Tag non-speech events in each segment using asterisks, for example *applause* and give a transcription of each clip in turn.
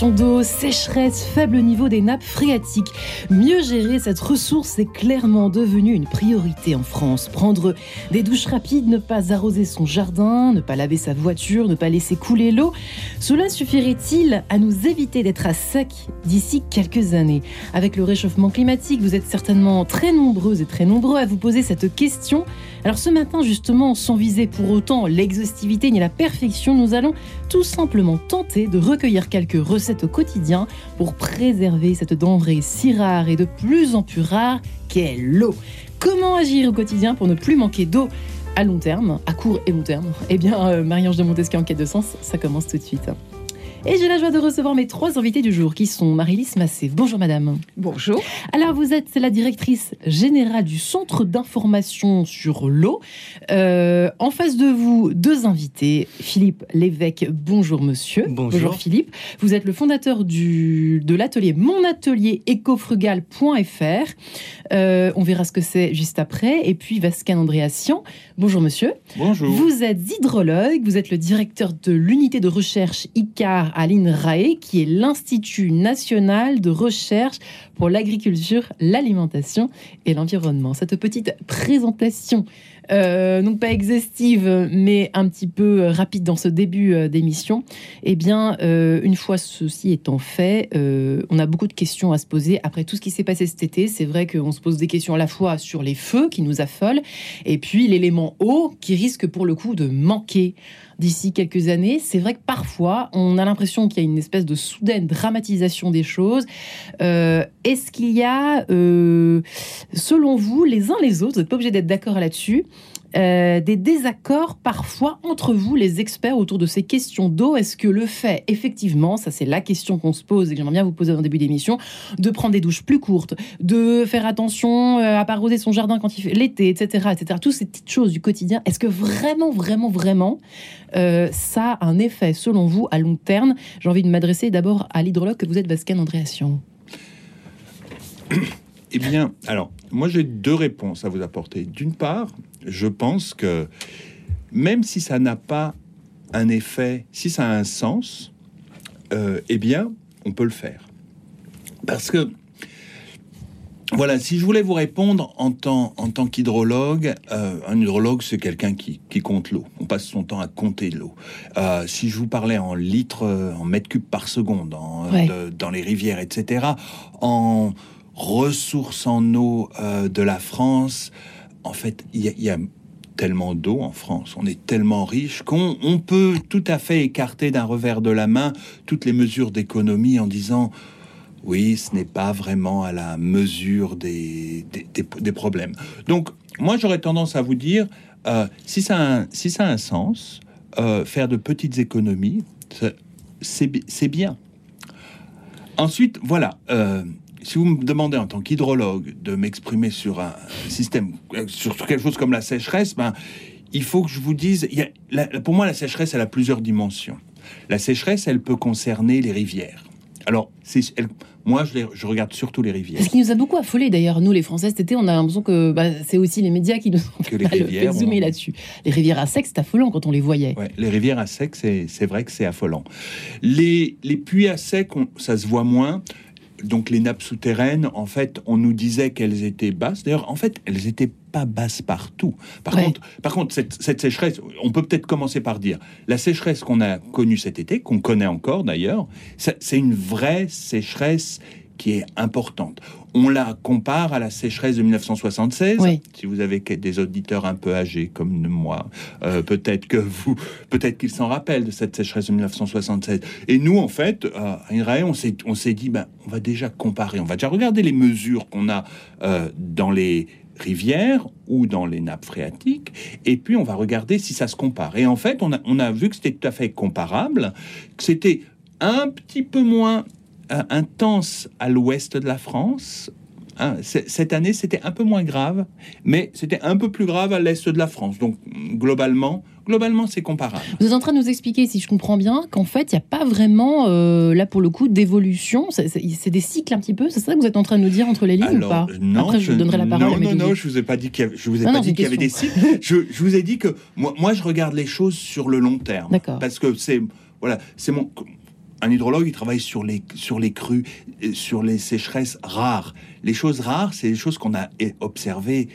D'eau, sécheresse, faible niveau des nappes phréatiques. Mieux gérer cette ressource est clairement devenu une priorité en France. Prendre des douches rapides, ne pas arroser son jardin, ne pas laver sa voiture, ne pas laisser couler l'eau. Cela suffirait-il à nous éviter d'être à sec d'ici quelques années? Avec le réchauffement climatique, vous êtes certainement très nombreux et très nombreux à vous poser cette question. Alors ce matin, justement, sans viser pour autant l'exhaustivité ni la perfection, nous allons tout simplement tenter de recueillir quelques recettes au quotidien pour préserver cette denrée si rare et de plus en plus rare qu'est l'eau. Comment agir au quotidien pour ne plus manquer d'eau à long terme, à court et long terme? Eh bien, euh, Marie-Ange de Montesquieu en quête de sens, ça commence tout de suite. Et j'ai la joie de recevoir mes trois invités du jour qui sont Marie-Lise Massé. Bonjour madame. Bonjour. Alors vous êtes la directrice générale du Centre d'information sur l'eau. Euh, en face de vous, deux invités. Philippe Lévesque, bonjour monsieur. Bonjour. Philippe. Vous êtes le fondateur du, de l'atelier monatelierécofrugal.fr. Euh, on verra ce que c'est juste après. Et puis Vasquin Andréassian, bonjour monsieur. Bonjour. Vous êtes hydrologue, vous êtes le directeur de l'unité de recherche ICAR à l'INRAE, qui est l'Institut national de recherche pour l'agriculture, l'alimentation et l'environnement. Cette petite présentation, euh, donc pas exhaustive, mais un petit peu rapide dans ce début euh, d'émission, eh bien, euh, une fois ceci étant fait, on a beaucoup de questions à se poser après tout ce qui s'est passé cet été. C'est vrai qu'on se pose des questions à la fois sur les feux qui nous affolent, et puis l'élément eau qui risque pour le coup de manquer d'ici quelques années. C'est vrai que parfois, on a l'impression qu'il y a une espèce de soudaine dramatisation des choses. Euh, est-ce qu'il y a, euh, selon vous, les uns les autres, vous n'êtes pas obligé d'être d'accord là-dessus, euh, des désaccords parfois entre vous, les experts, autour de ces questions d'eau. Est-ce que le fait, effectivement, ça c'est la question qu'on se pose et que j'aimerais bien vous poser en début d'émission, de prendre des douches plus courtes, de faire attention à pas son jardin quand il fait l'été, etc., etc., toutes ces petites choses du quotidien, est-ce que vraiment, vraiment, vraiment, euh, ça a un effet, selon vous, à long terme? J'ai envie de m'adresser d'abord à l'hydrologue que vous êtes, Vascan Andréation. Eh bien, alors, moi j'ai deux réponses à vous apporter. D'une part, je pense que même si ça n'a pas un effet, si ça a un sens, euh, eh bien, on peut le faire. Parce que voilà, si je voulais vous répondre en tant, en tant qu'hydrologue, euh, un hydrologue, c'est quelqu'un qui, compte l'eau. On passe son temps à compter l'eau. Euh, si je vous parlais en litres, en mètres cubes par seconde, dans les rivières, etc., en ressources en eau de la France, en fait, il y, a tellement d'eau en France, on est tellement riche qu'on peut tout à fait écarter d'un revers de la main toutes les mesures d'économie en disant oui, ce n'est pas vraiment à la mesure des, des, problèmes. Donc, moi, j'aurais tendance à vous dire, euh, si, ça a un, si ça a un sens, euh, faire de petites économies, c'est bien. Ensuite, voilà, si vous me demandez en tant qu'hydrologue de m'exprimer sur un système, sur quelque chose comme la sécheresse, ben, il faut que je vous dise, il y a, pour moi, la sécheresse, elle a plusieurs dimensions. La sécheresse, elle peut concerner les rivières. Alors, moi, je, je, regarde surtout les rivières. Ce qui nous a beaucoup affolé d'ailleurs, nous les Français cet été, on a l'impression que bah, c'est aussi les médias qui nous ont que les rivières, fait zoomer là-dessus. Les rivières à sec, c'est affolant quand on les voyait. les rivières à sec, c'est vrai que c'est affolant. Les, les puits à sec, ça se voit moins donc les nappes souterraines, en fait, on nous disait qu'elles étaient basses. D'ailleurs, en fait, elles n'étaient pas basses partout. Par contre, par contre, cette, sécheresse, on peut peut-être commencer par dire la sécheresse qu'on a connue cet été, qu'on connaît encore d'ailleurs, c'est une vraie sécheresse qui est importante. On la compare à la sécheresse de 1976. Si vous avez des auditeurs un peu âgés comme moi, euh, peut-être que vous, peut-être qu'ils s'en rappellent de cette sécheresse de 1976. Et nous, en fait, à INRAE, on s'est, on s'est dit, ben, on va déjà comparer, on va déjà regarder les mesures qu'on a euh, dans les rivières ou dans les nappes phréatiques, et puis on va regarder si ça se compare. Et en fait, on a, on a vu que c'était tout à fait comparable, que c'était un petit peu moins euh, intense à l'ouest de la France. Hein, cette année, c'était un peu moins grave, mais c'était un peu plus grave à l'est de la France. Donc, globalement, globalement, c'est comparable. Vous êtes en train de nous expliquer, si je comprends bien, qu'en fait, il n'y a pas vraiment, euh, là pour le coup, d'évolution. C'est des cycles un petit peu. C'est ça que vous êtes en train de nous dire entre les lignes ou pas? Non, Après, je, vous donnerai la parole. Non, non, non, je vous ai pas dit qu'il y avait, je vous ai pas dit qu'il y avait des cycles. je, je, vous ai dit que moi, moi, je regarde les choses sur le long terme. D'accord. Parce que c'est voilà, c'est mon un hydrologue, il travaille sur les, sur les crues, sur les sécheresses rares. Les choses rares, c'est les choses qu'on a observées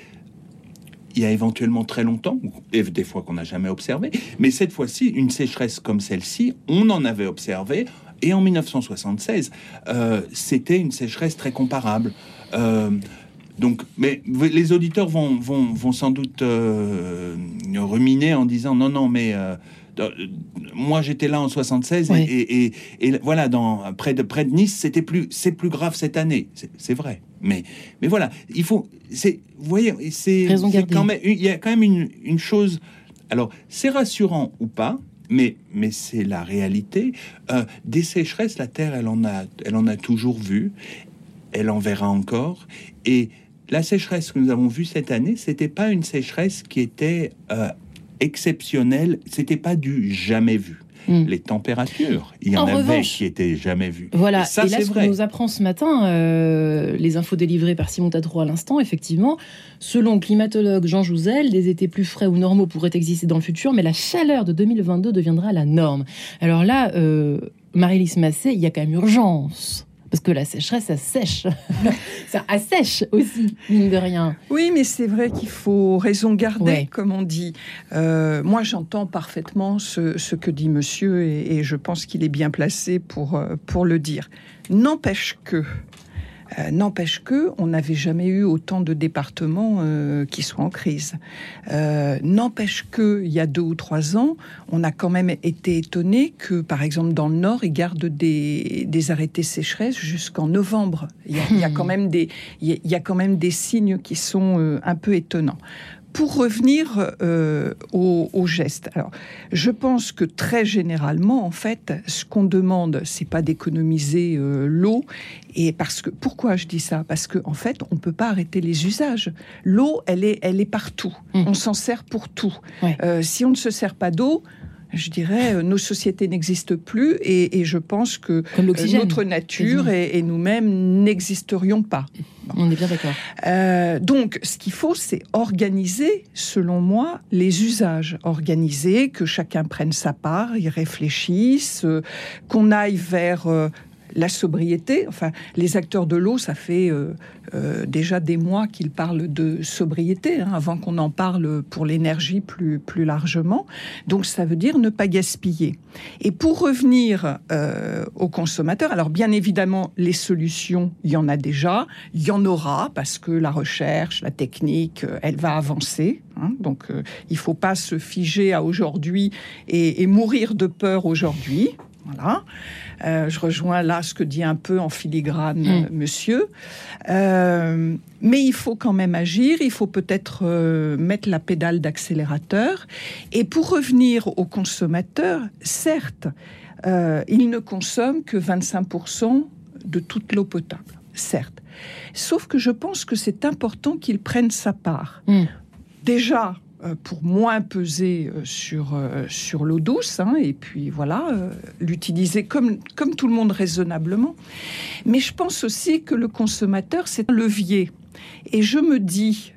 il y a éventuellement très longtemps, et des fois qu'on n'a jamais observé. Mais cette fois-ci, une sécheresse comme celle-ci, on en avait observé. Et en 1976, euh, c'était une sécheresse très comparable. Euh, donc, mais les auditeurs vont, vont, vont sans doute euh, ruminer en disant non, non, mais moi j'étais là en 76 et, voilà dans près de près de Nice c'était plus c'est plus grave cette année. C'est vrai. Mais mais voilà il faut c'est vous voyez c'est quand même il y a quand même une, une chose. Alors c'est rassurant ou pas mais, mais c'est la réalité. Euh, des sécheresses, la Terre, elle en, a, elle en a toujours vu, elle en verra encore. Et la sécheresse que nous avons vue cette année, c'était pas une sécheresse qui était euh, exceptionnel, c'était pas du jamais vu. Hmm. Les températures, il y en, avait qui étaient jamais vues. Voilà, et, ça, là, ce qu'on nous apprend ce matin, euh, les infos délivrées par Simon Tadro à l'instant, effectivement, selon le climatologue Jean Jouzel, des étés plus frais ou normaux pourraient exister dans le futur, mais la chaleur de 2022 deviendra la norme. Alors là, euh, Marie-Lise Massé, il y a quand même urgence. Parce que la sécheresse, *laughs* ça sèche. ça assèche aussi, mine de rien. Oui, mais c'est vrai qu'il faut raison garder, comme on dit. Euh, moi, j'entends parfaitement ce, que dit monsieur et, et je pense qu'il est bien placé pour, euh, pour le dire. N'empêche que euh, n'empêche que on n'avait jamais eu autant de départements euh, qui sont en crise. Euh, n'empêche que il y a deux ou trois ans, on a quand même été étonné que, par exemple, dans le Nord, ils gardent des, arrêtés sécheresse jusqu'en novembre. Il y, a, *laughs* quand même des il y a quand même des signes qui sont un peu étonnants pour revenir euh, au, geste, alors je pense que très généralement, en fait, ce qu'on demande, c'est pas d'économiser euh, l'eau. Et parce que pourquoi je dis ça? Parce qu'en en fait, on peut pas arrêter les usages. L'eau, elle est, elle est partout. Mmh. On s'en sert pour tout. Euh, si on ne se sert pas d'eau, je dirais, euh, nos sociétés n'existent plus et, je pense que euh, notre nature et, nous-mêmes n'existerions pas. On est bien d'accord. Euh, donc, ce qu'il faut, c'est organiser, selon moi, les usages. Organiser, que chacun prenne sa part, y réfléchisse, qu'on aille vers la sobriété. Enfin, les acteurs de l'eau, ça fait euh, euh, déjà des mois qu'ils parlent de sobriété, hein, avant qu'on en parle pour l'énergie plus, plus largement. Donc, ça veut dire ne pas gaspiller. Et pour revenir euh, aux consommateurs, alors bien évidemment, les solutions, il y en a déjà, il y en aura, parce que la recherche, la technique, elle va avancer. Hein. donc, il faut pas se figer à aujourd'hui et mourir de peur aujourd'hui. Voilà. Euh, je rejoins là ce que dit un peu en filigrane mm. euh, monsieur. Euh, mais il faut quand même agir, il faut peut-être mettre la pédale d'accélérateur. Et pour revenir aux consommateurs, certes, ils ne consomment que 25% de toute l'eau potable, certes. Sauf que je pense que c'est important qu'ils prennent sa part. Mm. Déjà, pour moins peser euh, sur, euh, sur l'eau douce, hein, et puis voilà, l'utiliser comme, comme tout le monde raisonnablement. Mais je pense aussi que le consommateur, c'est un levier. Et je me dis,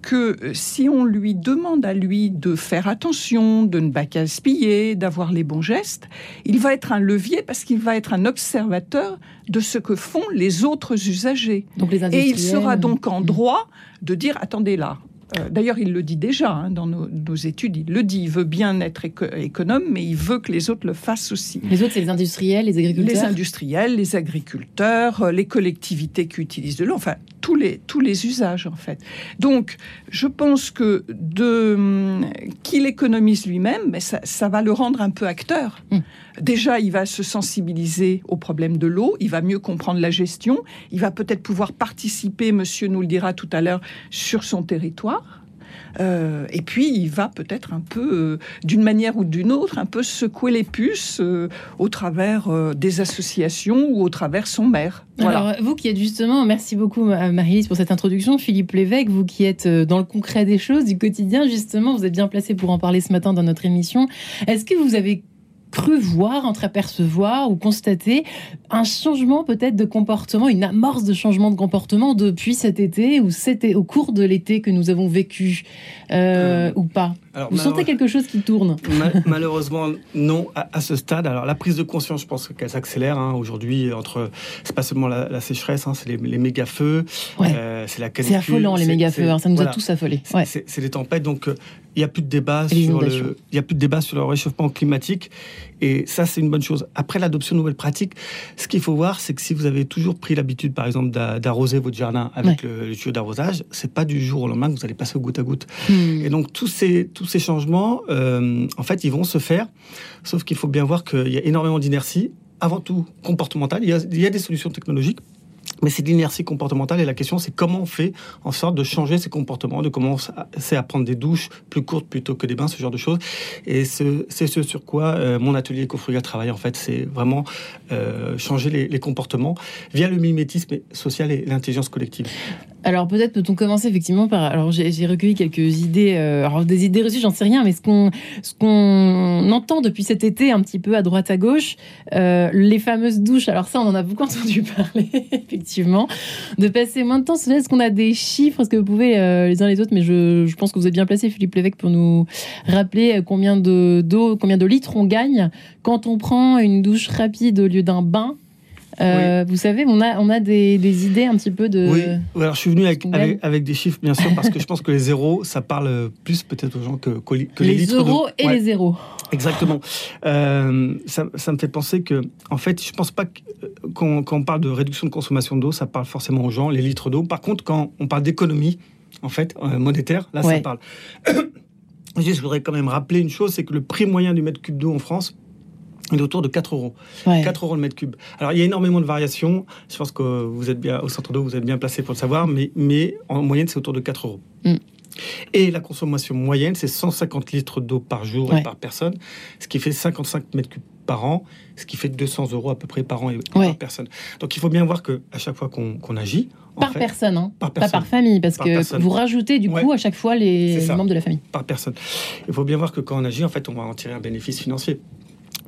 que si on lui demande à lui de faire attention, de ne pas gaspiller, d'avoir les bons gestes, il va être un levier parce qu'il va être un observateur de ce que font les autres usagers. Et il sera donc en droit de dire attendez là, euh, d'ailleurs, il le dit déjà hein, dans nos, études, il le dit, il veut bien être économe, mais il veut que les autres le fassent aussi. Les autres, c'est les industriels, les agriculteurs Les industriels, les agriculteurs, euh, les collectivités qui utilisent de l'eau, enfin, tous les, tous les usages, en fait. Donc, je pense que de hum, qu'il économise lui-même, mais ça, ça, va le rendre un peu acteur. Hum. Déjà, il va se sensibiliser au problème de l'eau, il va mieux comprendre la gestion, il va peut-être pouvoir participer, monsieur nous le dira tout à l'heure, sur son territoire. Euh, et puis, il va peut-être un peu, euh, d'une manière ou d'une autre, un peu secouer les puces euh, au travers des associations ou au travers son maire. Alors, vous qui êtes justement, merci beaucoup Marie-Lise pour cette introduction, Philippe Lévesque, vous qui êtes dans le concret des choses, du quotidien, justement, vous êtes bien placé pour en parler ce matin dans notre émission. Est-ce que vous avez cru voir, entreapercevoir ou constater un changement peut-être de comportement, une amorce de changement de comportement depuis cet été ou c'était au cours de l'été que nous avons vécu euh, ou pas? Vous sentez quelque chose qui tourne *laughs* Malheureusement, non, à, ce stade. Alors, la prise de conscience, je pense qu'elle s'accélère. Hein. Aujourd'hui, entre. C'est pas seulement la, sécheresse, hein, c'est les, méga-feux, euh, c'est la C'est affolant, les méga-feux. Hein, ça nous a tous affolés. C'est les tempêtes. Donc, euh, il n'y a plus de débat sur le, il y a plus de débat sur le réchauffement climatique et ça c'est une bonne chose. Après l'adoption de nouvelles pratiques, ce qu'il faut voir c'est que si vous avez toujours pris l'habitude par exemple d'arroser votre jardin avec le, tuyau d'arrosage, c'est pas du jour au lendemain que vous allez passer au goutte à goutte. Hmm. Et donc tous ces tous ces changements, euh, en fait, ils vont se faire, sauf qu'il faut bien voir qu'il y a énormément d'inertie avant tout comportementale. Il y, a, il y a des solutions technologiques mais c'est l'inertie comportementale et la question c'est comment on fait en sorte de changer ses comportements, de commencer à prendre des douches plus courtes plutôt que des bains, ce genre de choses. Et c'est ce sur quoi euh, mon atelier Ecofrugal travaille en fait, c'est vraiment euh, changer les, comportements via le mimétisme social et l'intelligence collective. Alors peut-être peut-on commencer effectivement par. Alors j'ai recueilli quelques idées, euh, alors des idées reçues, j'en sais rien, mais ce qu'on qu'on entend depuis cet été un petit peu à droite à gauche, les fameuses douches. Alors ça, on en a beaucoup *laughs* entendu parler effectivement, de passer moins de temps. Est-ce qu'on a des chiffres? Est-ce que vous pouvez euh, les uns les autres? Mais je, je, pense que vous êtes bien placé, Philippe Lévesque, pour nous rappeler combien de d'eau, combien de litres on gagne quand on prend une douche rapide au lieu d'un bain. Euh, vous savez, on a, on a des, des, idées un petit peu de. Oui, alors je suis venu avec, avec, des chiffres, bien sûr, parce que je pense que les zéros, ça parle plus peut-être aux gens que, que, les, les, litres. Les euros et les zéros. Exactement. Euh, ça, ça, me fait penser que, en fait, je pense pas qu'on quand on parle de réduction de consommation d'eau, ça parle forcément aux gens, les litres d'eau. Par contre, quand on parle d'économie, en fait, euh, monétaire, là, ça parle. *coughs* je voudrais quand même rappeler une chose, c'est que le prix moyen du mètre cube d'eau en France il est autour de 4 euros. 4 euros le mètre cube. Alors, il y a énormément de variations. Je pense que vous êtes bien, au centre d'eau, vous êtes bien placé pour le savoir, mais, mais en moyenne, c'est autour de 4 euros. Mm. Et la consommation moyenne, c'est 150 litres d'eau par jour et par personne, ce qui fait 55 mètres cubes par an, ce qui fait 200 euros à peu près par an et par personne. Donc il faut bien voir que à chaque fois qu'on qu par, personne, hein, pas par famille, parce que vous rajoutez du coup à chaque fois les, membres de la famille. Par personne. Il faut bien voir que quand on agit, en fait, on va en tirer un bénéfice financier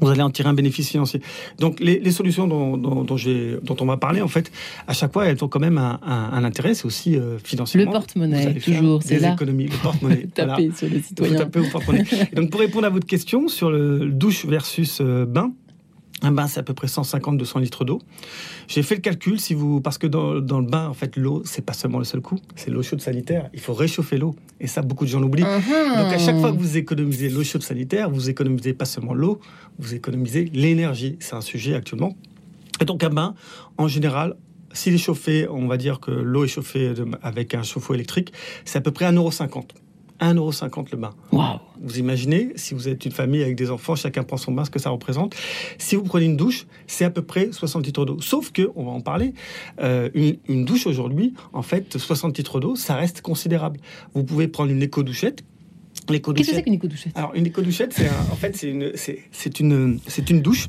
vous allez en tirer un bénéfice financier. Donc les, solutions dont, dont, dont, on va parler, en fait, à chaque fois, elles ont quand même un, intérêt, c'est aussi euh, financièrement. Le porte-monnaie, toujours, c'est là. économies, le porte-monnaie. *laughs* taper sur le citoyen. porte-monnaie. *laughs* donc pour répondre à votre question sur le douche versus euh, bain, un bain, c'est à peu près 150-200 litres d'eau. J'ai fait le calcul, si vous, parce que dans, le bain, en fait, l'eau, c'est pas seulement le seul coup, c'est l'eau chaude sanitaire. Il faut réchauffer l'eau, et ça, beaucoup de gens l'oublient. Uh-huh. Donc, à chaque fois que vous économisez l'eau chaude sanitaire, vous économisez pas seulement l'eau, vous économisez l'énergie. C'est un sujet actuellement. Et donc, un bain, en général, s'il est chauffé, on va dire que l'eau est chauffée avec un chauffe-eau électrique, c'est à peu près 1,50€. 1,50€ le bain. Vous imaginez, si vous êtes une famille avec des enfants, chacun prend son bain, ce que ça représente. Si vous prenez une douche, c'est à peu près 60 litres d'eau. Sauf que, on va en parler, euh, une, douche aujourd'hui, en fait, 60 litres d'eau, ça reste considérable. Vous pouvez prendre une éco-douchette. Qu'est-ce que c'est qu'une éco-douchette? Alors, une éco-douchette, c'est en fait, c'est une, c'est une, une douche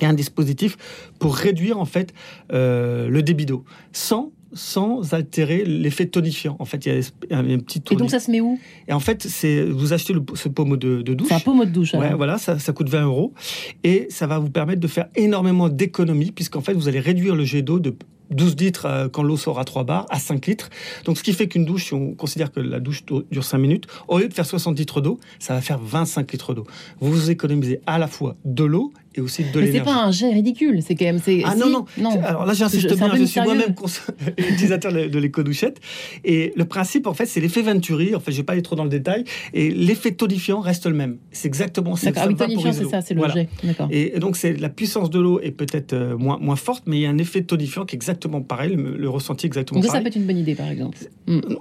et un dispositif pour réduire en fait euh, le débit d'eau sans sans altérer l'effet tonifiant. En fait, il y a un, petit Et donc ça se met où? Et en fait, c'est vous achetez le, ce pommeau de, douche. C'est un pommeau de douche. Ouais, voilà, ça, ça, coûte 20 euros et ça va vous permettre de faire énormément d'économies puisqu'en fait vous allez réduire le jet d'eau de 12 litres euh, quand l'eau sort à 3 bars, à 5 litres. Donc, ce qui fait qu'une douche, si on considère que la douche dure 5 minutes, au lieu de faire 60 litres d'eau, ça va faire 25 litres d'eau. Vous économisez à la fois de l'eau et aussi de l'énergie. C'est pas un jet ridicule, c'est quand même. Ah non, non, Alors là, j'insiste bien, je suis moi-même *laughs* utilisateur de l'éco-douchette. Et le principe, en fait, c'est l'effet Venturi. En fait, je vais pas aller trop dans le détail. Et l'effet tonifiant reste le même. C'est exactement ça. Ah oui, tonifiant, c'est ça, c'est le jet. Et, donc, c'est la puissance de l'eau est peut-être euh, moins, moins forte, mais il y a un effet tonifiant qui est exactement pareil, le, ressenti exactement donc ça, Ça peut être une bonne idée, par exemple.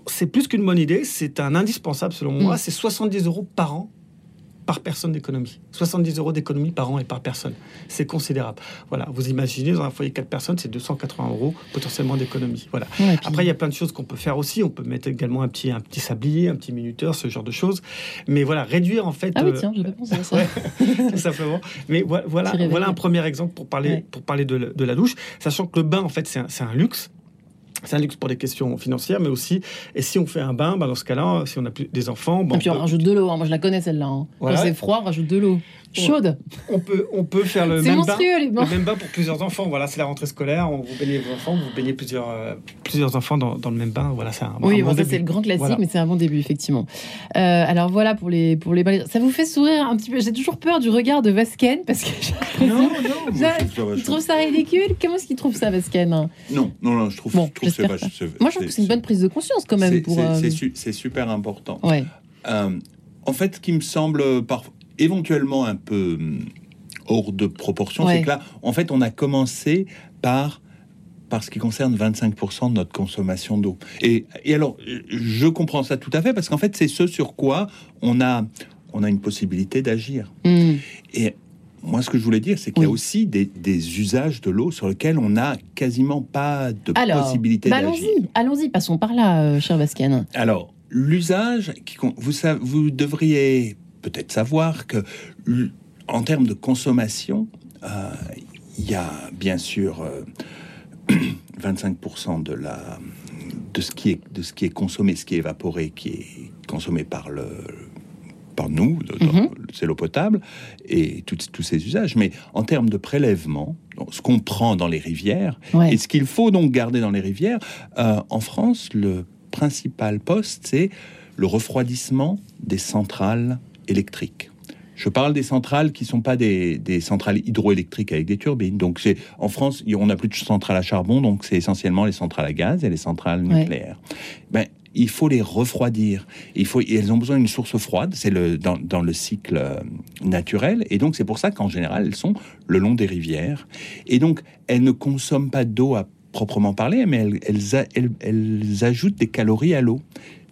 C'est plus qu'une bonne idée, c'est un indispensable selon moi. Mm. C'est 70 euros par an par personne d'économie. 70 euros d'économie par an et par personne. C'est considérable. Voilà, vous imaginez, dans un foyer 4 personnes, c'est 280 euros potentiellement d'économie. Voilà. Après, il y a plein de choses qu'on peut faire aussi. On peut mettre également un petit, un petit sablier, un petit minuteur, ce genre de choses. Mais voilà, réduire en fait. Ah oui, tiens, je vais penser à *laughs* ça. tout simplement. Mais voilà, voilà un premier exemple pour parler, pour parler de, de, la douche, sachant que le bain, en fait, c'est un, un luxe C'est un luxe pour des questions financières, mais aussi, et si on fait un bain, bah, dans ce cas-là, si on a plus des enfants, bon, Et puis on peut- rajoute de l'eau. hein. Moi, je la connais celle-là. hein. Voilà. Quand c'est froid, on rajoute de l'eau. Chaude. on peut, on peut faire le même bain. monstrueux, les bains. Le même bain pour plusieurs enfants. Voilà, c'est la rentrée scolaire. On vous baignez vos enfants, vous baignez plusieurs, euh, plusieurs enfants dans, dans le même bain. Voilà, c'est un, Oui, un bon, bon ça c'est le grand classique, Voilà. mais c'est un bon début, effectivement. Euh, alors voilà pour les, pour les balais. Ça vous fait sourire un petit peu J'ai toujours peur du regard de Vasken, parce que j'ai Non, non. Je trouve ça il vachement- trouve ça ridicule. Comment est-ce qu'il trouve ça, Vasken Non, non, non, je trouve, Bon, je trouve Moi, je trouve que c'est une bonne prise de conscience quand même. c'est- euh, super important. Ouais. Euh, en fait, ce qui me semble par, éventuellement un peu hum, hors de proportion, Ouais. c'est que là, en fait, on a commencé par par ce qui concerne 25% de notre consommation d'eau. Et, et alors, je comprends ça tout à fait, parce qu'en fait, c'est ce sur quoi on a, on a une possibilité d'agir. Hmm. Et moi, ce que je voulais dire, c'est qu'il y a Oui. aussi des, des usages de l'eau sur lesquels on n'a quasiment pas de Alors, possibilité bah, d'agir. allons-y, allons-y, passons par là, euh, cher Vasken. Alors, l'usage, qui vous, devriez peut-être savoir que, en termes de consommation, euh, il y a bien sûr euh, *clears throat* 25% de, la, de, ce qui est, de ce qui est consommé, ce qui est évaporé, qui est consommé par, le, par nous, de- Mhm. c'est l'eau potable, et tous ces usages. Mais en termes de prélèvement, ce qu'on prend dans les rivières, Ouais. et ce qu'il faut donc garder dans les rivières, euh, en France, le principal poste, c'est le refroidissement des centrales électriques. Je parle des centrales qui ne sont pas des, des centrales hydroélectriques avec des turbines. Donc, c'est en France, on n'a plus de centrales à charbon, donc c'est essentiellement les centrales à gaz et les centrales Ouais. nucléaires. Ben, il faut les refroidir. Il faut, elles ont besoin d'une source froide, c'est le, dans, le cycle euh, naturel. Et donc, c'est pour ça qu'en général, elles sont le long des rivières. Et donc, elles ne consomment pas d'eau à proprement parler, mais elles, ajoutent des calories à l'eau.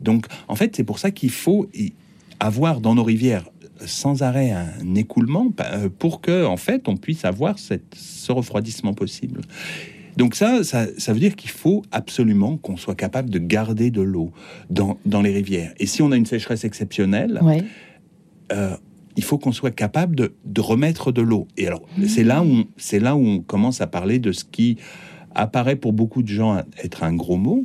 Donc, en fait, c'est pour ça qu'il faut avoir dans nos rivières sans arrêt un écoulement euh, pour que, en fait, on puisse avoir ce refroidissement possible. Donc ça, ça, ça veut dire qu'il faut absolument qu'on soit capable de garder de l'eau dans, dans les rivières. Et si on a une sécheresse exceptionnelle, Ouais. euh, il faut qu'on soit capable de, de remettre de l'eau. Et alors, c'est là où on- c'est là où on commence à parler de ce qui apparaît pour beaucoup de gens être un gros mot.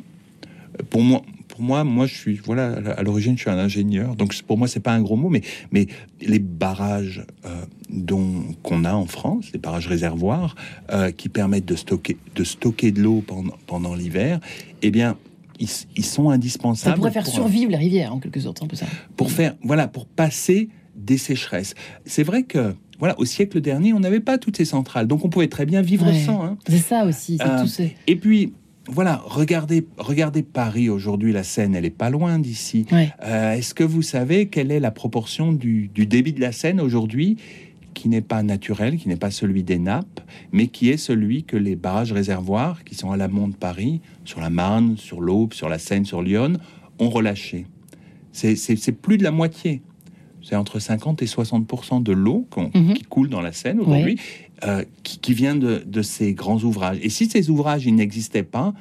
Pour moi, pour moi, moi, je suis voilà à la- l'origine, je suis un ingénieur, donc pour moi, c'est pas un gros mot, mais mais les barrages euh, dont qu'on a en France, les barrages réservoirs euh, qui permettent de stocker de stocker de l'eau pendant pendant l'hiver, eh bien, ils, ils sont Ça indispensables. pourrait faire pour- survivre les rivières, en quelque sorte, un peu ça. pour faire, voilà, pour passer des sécheresses. C'est vrai que, voilà, au siècle dernier, on n'avait pas toutes ces centrales, donc on pouvait très bien vivre Ouais. sans. hein. C'est ça aussi, Euh, tout ce- Et puis, voilà, regardez, regardez Paris aujourd'hui, la Seine, elle est pas loin d'ici. Euh, Est-ce que vous savez quelle est la proportion du, du débit de la Seine aujourd'hui qui n'est pas naturel, qui n'est pas celui des nappes, mais qui est celui que les barrages réservoirs, qui sont à l'amont de Paris, sur la Marne, sur l'Aube, sur la Seine, sur Lyon, ont relâché? C'est plus de la moitié. C'est entre 50 et 60 de l'eau Mhm. qui coule dans la Seine aujourd'hui, euh, qui, qui vient de, de ces grands ouvrages. Et si ces ouvrages n'existaient pas,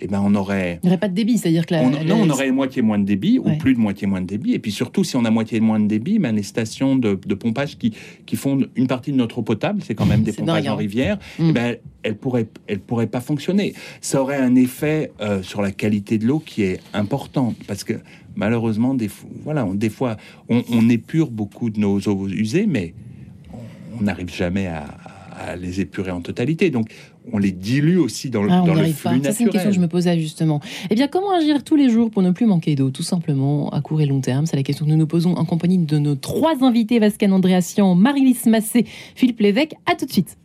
eh ben on aurait Il n'y aurait pas de débit, c'est-à-dire que la, on, la- non, on aurait moitié moins de débit Ouais. ou plus de moitié moins de débit. Et puis surtout, si on a moitié moins de débit, ben, les stations de, de pompage qui, qui font une partie de notre eau potable, c'est quand même *laughs* des pompages dingue, en hein. rivière, Mm. eh ben, elles pourraient, elles pourraient pas fonctionner. Ça aurait un effet euh, sur la qualité de l'eau qui est important parce que malheureusement, des, fois- voilà, on, des fois, on, on épure beaucoup de nos eaux usées, mais on- on n'arrive jamais à, à les épurer en totalité. Donc, on les dilue aussi dans, le- Ah, on dans le flux pas. C'est une question que je me posais justement. Eh bien, comment agir tous les jours pour ne plus manquer d'eau? Tout simplement, à court et long terme. C'est la question que nous nous posons en compagnie de nos trois invités, Vascan Andréassian, Marie-Lise Massé, Philippe Lévesque. À tout de suite.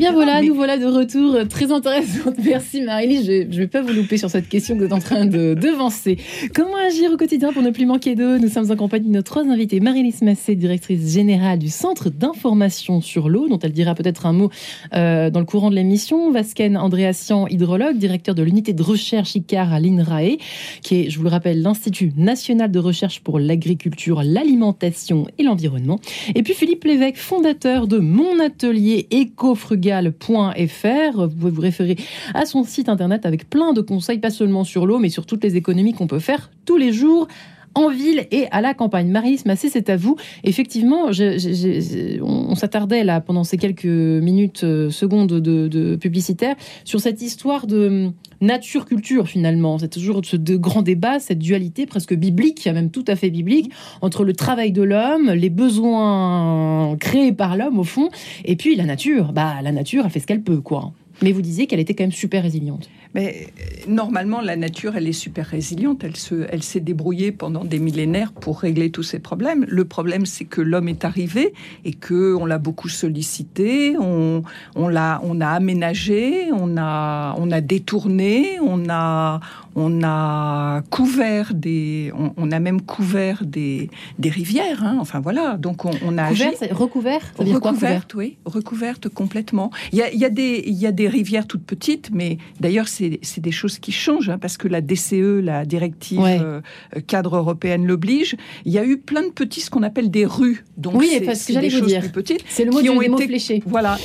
Bien voilà, nous voilà de retour. Très intéressante. *laughs* Merci Marie-Lise. Je ne vais pas vous louper sur cette question que vous êtes en train de devancer. Comment agir au quotidien pour ne plus manquer d'eau? Nous sommes en compagnie de nos trois invités. Marie-Lise Massé, directrice générale du Centre d'information sur l'eau, dont elle dira peut-être un mot euh, dans le courant de l'émission. Vasken Andréassian, hydrologue, directeur de l'unité de recherche ICAR à l'INRAE, qui est, je vous le rappelle, l'Institut national de recherche pour l'agriculture, l'alimentation et l'environnement. Et puis Philippe Lévesque, fondateur de Mon Atelier Vous pouvez vous référer à son site internet avec plein de conseils, pas seulement sur l'eau, mais sur toutes les économies qu'on peut faire tous les jours en ville et à la campagne. Marie Massé, c'est à vous. Effectivement, on, s'attardait là pendant ces quelques minutes, euh, secondes de, de, publicitaire sur cette histoire de nature-culture finalement. C'est toujours ce de grand débat, cette dualité presque biblique, même tout à fait biblique, entre le travail de l'homme, les besoins créés par l'homme au fond, et puis la nature. Bah la nature, elle fait ce qu'elle peut, quoi. Mais vous disiez qu'elle était quand même super résiliente. Mais euh, normalement, la nature, elle est super résiliente. Elle se, elle s'est débrouillée pendant des millénaires pour régler tous ces problèmes. Le problème, c'est que l'homme est arrivé et que on l'a beaucoup sollicité, on, on l'a, on a aménagé, on a, on a détourné, on a, on a couvert des, on, a même couvert des, des rivières. Hein. Enfin voilà, donc on, a Couvert, recouvert, ça recouverte, oui, recouverte complètement. Il y a, il y a des, il y a des rivières toutes petites, mais d'ailleurs c'est des choses qui changent hein, parce que la DCE, la directive euh, cadre européenne, l'oblige. Il y a eu plein de petits, ce qu'on appelle des rues. Donc oui, parce que j'allais vous dire. C'est le mot qui ont été fléché. Voilà.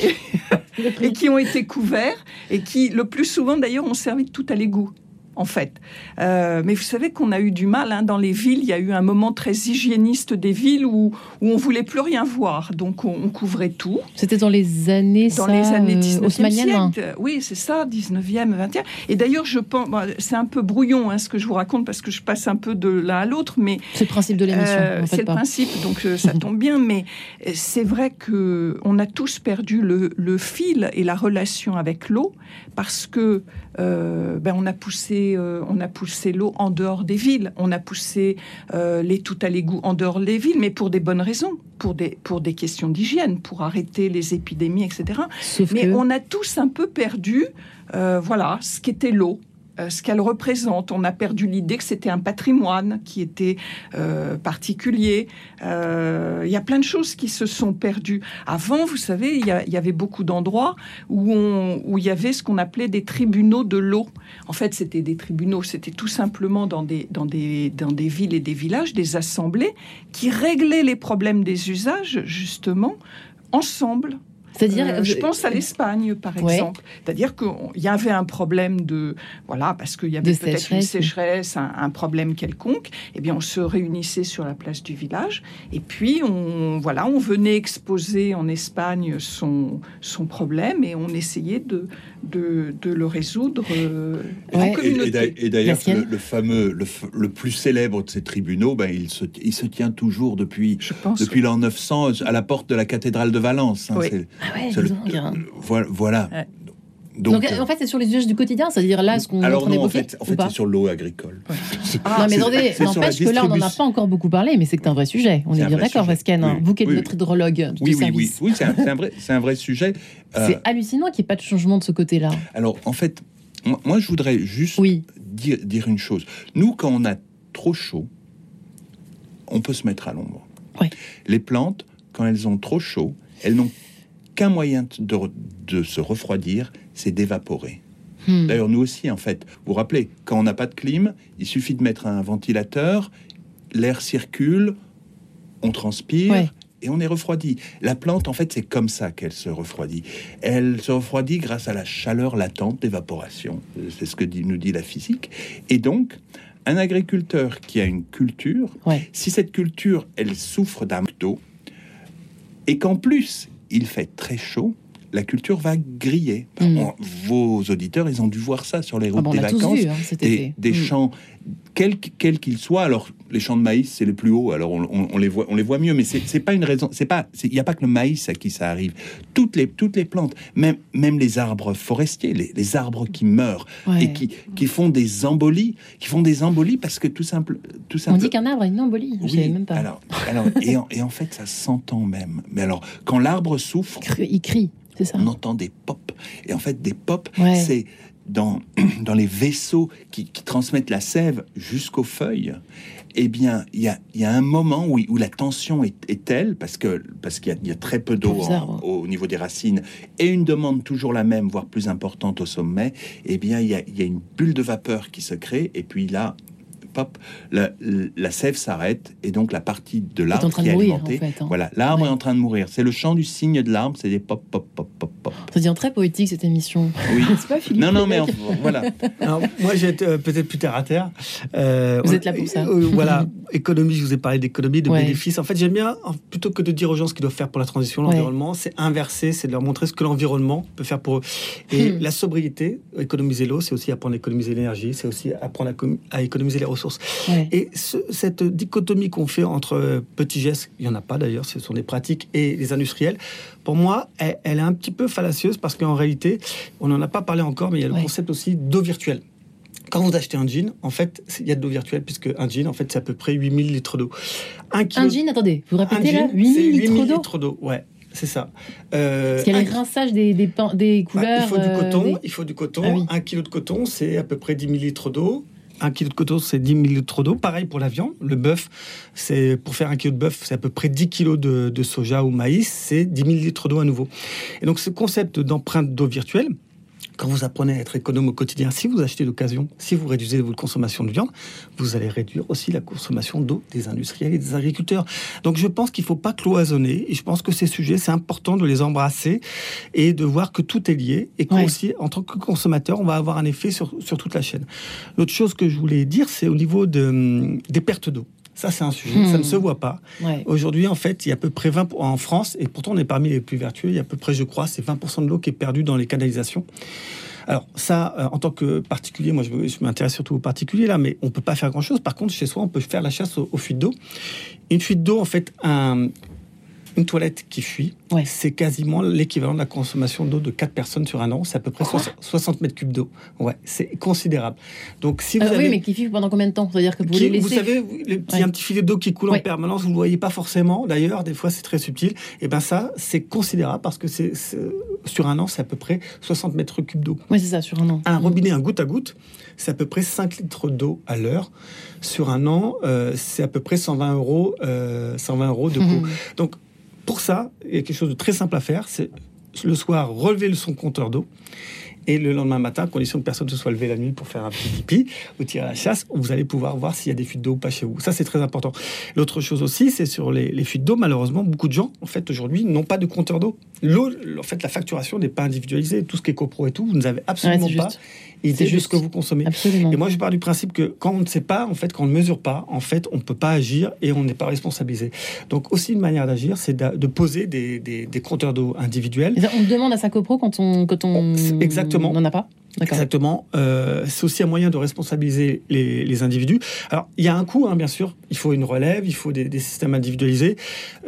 *laughs* et qui ont été couverts et qui, le plus souvent d'ailleurs, ont servi de tout à l'égout en fait. Euh, mais vous savez qu'on a eu du mal hein, dans les villes. Il y a eu un moment très hygiéniste des villes où, où on voulait plus rien voir. Donc on, couvrait tout. C'était dans les années dans les années 19e siècle. Oui, c'est ça, 19e, 20e. Et d'ailleurs, je pense, c'est un peu brouillon hein, ce que je vous raconte parce que je passe un peu de l'un à l'autre, mais c'est le principe de l'émission. Euh, c'est le principe, donc euh, ça tombe bien. Mais c'est vrai que on a tous perdu le, le fil et la relation avec l'eau parce que euh, ben on a poussé, euh, on a poussé l'eau en dehors des villes, on a poussé euh, les tout à l'égout en dehors des villes, mais pour des bonnes raisons, pour des, pour des questions d'hygiène, pour arrêter les épidémies, etc. mais on a tous un peu perdu, voilà, ce qu'était l'eau. Euh, ce qu'elle représente. On a perdu l'idée que c'était un patrimoine qui était euh, particulier. Euh, il y a plein de choses qui se sont perdues. Avant, vous savez, il y, avait beaucoup d'endroits où, où il y avait ce qu'on appelait des tribunaux de l'eau. En fait, c'était des tribunaux, c'était tout simplement dans des, dans, des, dans des villes et des villages, des assemblées qui réglaient les problèmes des usages, justement, ensemble. C'est-à-dire, euh, je pense à l'Espagne, par exemple. C'est-à-dire qu'il y avait un problème de, voilà, parce qu'il y avait peut-être une sécheresse, un, problème quelconque. Eh bien, on se réunissait sur la place du village, et puis on, voilà, on venait exposer en Espagne son son problème, et on essayait de de, de le résoudre euh. Et, d'ailleurs, le, fameux, le, plus célèbre de ces tribunaux, ben, il se il se tient toujours depuis depuis l'an 900 à la porte de la cathédrale de Valence. Hein, ah ouais, hein. voilà. Donc, en fait, c'est sur les usages du quotidien, c'est-à-dire là, ce qu'on est en train en fait, en fait c'est sur l'eau agricole. Ah, *laughs* non, mais attendez, n'empêche que là, on n'en a pas encore beaucoup parlé, mais c'est un vrai sujet. On est, bien d'accord, Vascan. Hein. Vous qui êtes notre hydrologue oui, oui, oui, oui, c'est un, vrai, c'est un vrai sujet. *laughs* Euh, c'est hallucinant qu'il n'y ait pas de changement de ce côté-là. Alors, en fait, moi, je voudrais juste dire, dire une chose. Nous, quand on a trop chaud, on peut se mettre à l'ombre. Les plantes, quand elles ont trop chaud, elles n'ont qu'un moyen de, se refroidir, c'est d'évaporer. Hmm. D'ailleurs, nous aussi, en fait, vous vous rappelez, quand on n'a pas de clim, il suffit de mettre un ventilateur, l'air circule, on transpire. Et on est refroidi. La plante, en fait, c'est comme ça qu'elle se refroidit. Elle se refroidit grâce à la chaleur latente d'évaporation. C'est ce que nous dit la physique. Et donc, un agriculteur qui a une culture, si cette culture, elle souffre d'un d'eau, et qu'en plus, il fait très chaud, la culture va griller. Hmm. vos auditeurs, ils ont dû voir ça sur les routes ah des vacances. Hein, des, des hmm. champs, quels qu'ils soient. Alors, les champs de maïs, c'est les plus hauts, alors on, les voit, on les voit mieux, mais c'est pas une raison. C'est pas, il n'y a pas que le maïs à qui ça arrive. Toutes les, toutes les plantes, même, même les arbres forestiers, les, arbres qui meurent et qui, qui font des embolies, qui font des embolies parce que tout simple, tout simple. On dit qu'un arbre a une embolie. je savais même pas. Alors, alors et, en, et en fait, ça s'entend même. Mais alors, quand l'arbre souffre, il crie. Ça. on entend des pop. Et en fait, des pop, Ouais. c'est dans, *clears throat* dans les vaisseaux qui, qui transmettent la sève jusqu'aux feuilles. Eh bien, il y a, y a un moment où, où la tension est, est telle, parce que parce qu'il y, a- il y a très peu d'eau au niveau des racines, et une demande toujours la même, voire plus importante au sommet, eh bien, il y a, il y a une bulle de vapeur qui se crée, et puis là, pop, la, la sève s'arrête, et donc la partie de en l'arbre qui est en alimentée, fait. hein. voilà, l'arbre Ouais. est en train de mourir. C'est le chant du cygne de l'arbre, c'est des pop, pop, pop, pop, pop. Ça devient très poétique cette émission. Oui. *laughs* C'est pas Philippe Non, non, mais en- voilà. Alors, moi, j'ai euh, peut-être plus terre à terre. Euh, Vous on- êtes là pour ça. euh, voilà, économie, je vous ai parlé d'économie, de Ouais. bénéfices. En fait, j'aime bien, en- plutôt que de dire aux gens ce qu'ils doivent faire pour la transition, Ouais. l'environnement, c'est inverser, c'est de leur montrer ce que l'environnement peut faire pour eux. Et Hmm. *laughs* la sobriété, économiser l'eau, c'est aussi apprendre à économiser l'énergie, c'est aussi apprendre à, à économiser les ressources. Ouais. Et ce- cette dichotomie qu'on fait entre euh, petits gestes, il n'y en a pas d'ailleurs, ce sont des pratiques, et les industriels, pour moi, elle, elle est un petit peu fallacieuse parce qu'en réalité, on n'en a pas parlé encore, mais il y a le Ouais. concept aussi d'eau virtuelle. Quand vous achetez un jean, en fait, il y a de l'eau virtuelle, puisque un jean, en fait, c'est à peu près 8000 litres d'eau. Un kilo Un jean, attendez, vous répétez là jean, 8000 c'est litres 8000 d'eau litres d'eau, ouais, c'est ça. Euh, Parce qu'il y a un les rinçages des, bah, couleurs. il faut du euh, coton, des- il faut du coton. Ah oui. Un kilo de coton, c'est à peu près 10 000 litres d'eau. Un kilo de coton, c'est 10 000 litres d'eau. Pareil pour la viande. Le bœuf, c'est pour faire un kilo de bœuf, c'est à peu près 10 kilos de, de soja ou maïs, c'est 10 000 litres d'eau à nouveau. Et donc, ce concept d'empreinte d'eau virtuelle, quand vous apprenez à être économe au quotidien, si vous achetez d'occasion, si vous réduisez votre consommation de viande, vous allez réduire aussi la consommation d'eau des industriels et des agriculteurs. Donc je pense qu'il ne faut pas cloisonner et je pense que ces sujets, c'est important de les embrasser et de voir que tout est lié et Ouais. qu'aussi, en tant que consommateur, on va avoir un effet sur, sur toute la chaîne. L'autre chose que je voulais dire, c'est au niveau de, hum, des pertes d'eau. Ça, c'est un sujet, Hmm. ça ne se voit pas. Ouais. Aujourd'hui, en fait, il y a à peu près 20 pour- en France, et pourtant on est parmi les plus vertueux, il y a à peu près, je crois, c'est 20% de l'eau qui est perdue dans les canalisations. Alors ça, euh, en tant que particulier, moi je, m'intéresse surtout aux particuliers là, mais on peut pas faire grand-chose. Par contre, chez soi, on peut faire la chasse aux, aux fuites d'eau. Une fuite d'eau, en fait, un- une toilette qui fuit, Ouais. c'est quasiment l'équivalent de la consommation d'eau de 4 personnes sur un an. C'est à peu près Quoi 60, 60 mètres cubes d'eau. Ouais, c'est considérable. Donc si vous Euh, avez... Oui, mais qui vit pendant combien de temps? C'est-à-dire que vous Qui- les laissez. vous savez, vous- le petit, Ouais. un petit filet d'eau qui coule Ouais. en permanence, vous ne le voyez pas forcément. D'ailleurs, des fois, c'est très subtil. Et ben ça, c'est considérable parce que c'est sur un an, c'est à peu près 60 mètres cubes d'eau. Oui, c'est ça, sur un an. Un Mm. robinet, un goutte à goutte, c'est à peu près 5 litres d'eau à l'heure. Sur un an, euh, c'est à peu près 120 euros, euh, 120 euros de coût. Mhm. Donc, pour ça, il y a quelque chose de très simple à faire. C'est le soir, relever le son compteur d'eau. Et le lendemain matin, à condition que personne ne se soit levé la nuit pour faire un petit pipi ou tirer à la chasse, vous allez pouvoir voir s'il y a des fuites d'eau ou pas chez vous. Ça, c'est très important. L'autre chose aussi, c'est sur les, les fuites d'eau. Malheureusement, beaucoup de gens, en fait, aujourd'hui, n'ont pas de compteur d'eau. L'eau, en fait, la facturation n'est pas individualisée. Tout ce qui est copro et tout, vous n'avez absolument pas juste. C'est de ce juste. que vous consommez. Absolument. Et moi, je pars du principe que quand on ne sait pas, en fait, quand on ne mesure pas, en fait, on ne peut pas agir et on n'est pas responsabilisé. Donc, aussi une manière d'agir, c'est de, poser des, des- des compteurs d'eau individuels. On demande à sa copro quand on quand on n'en a pas? Exactement. Euh, c'est aussi un moyen de responsabiliser les, individus. Alors, il y a un coût, hein, bien sûr. Il faut une relève, il faut des, systèmes individualisés.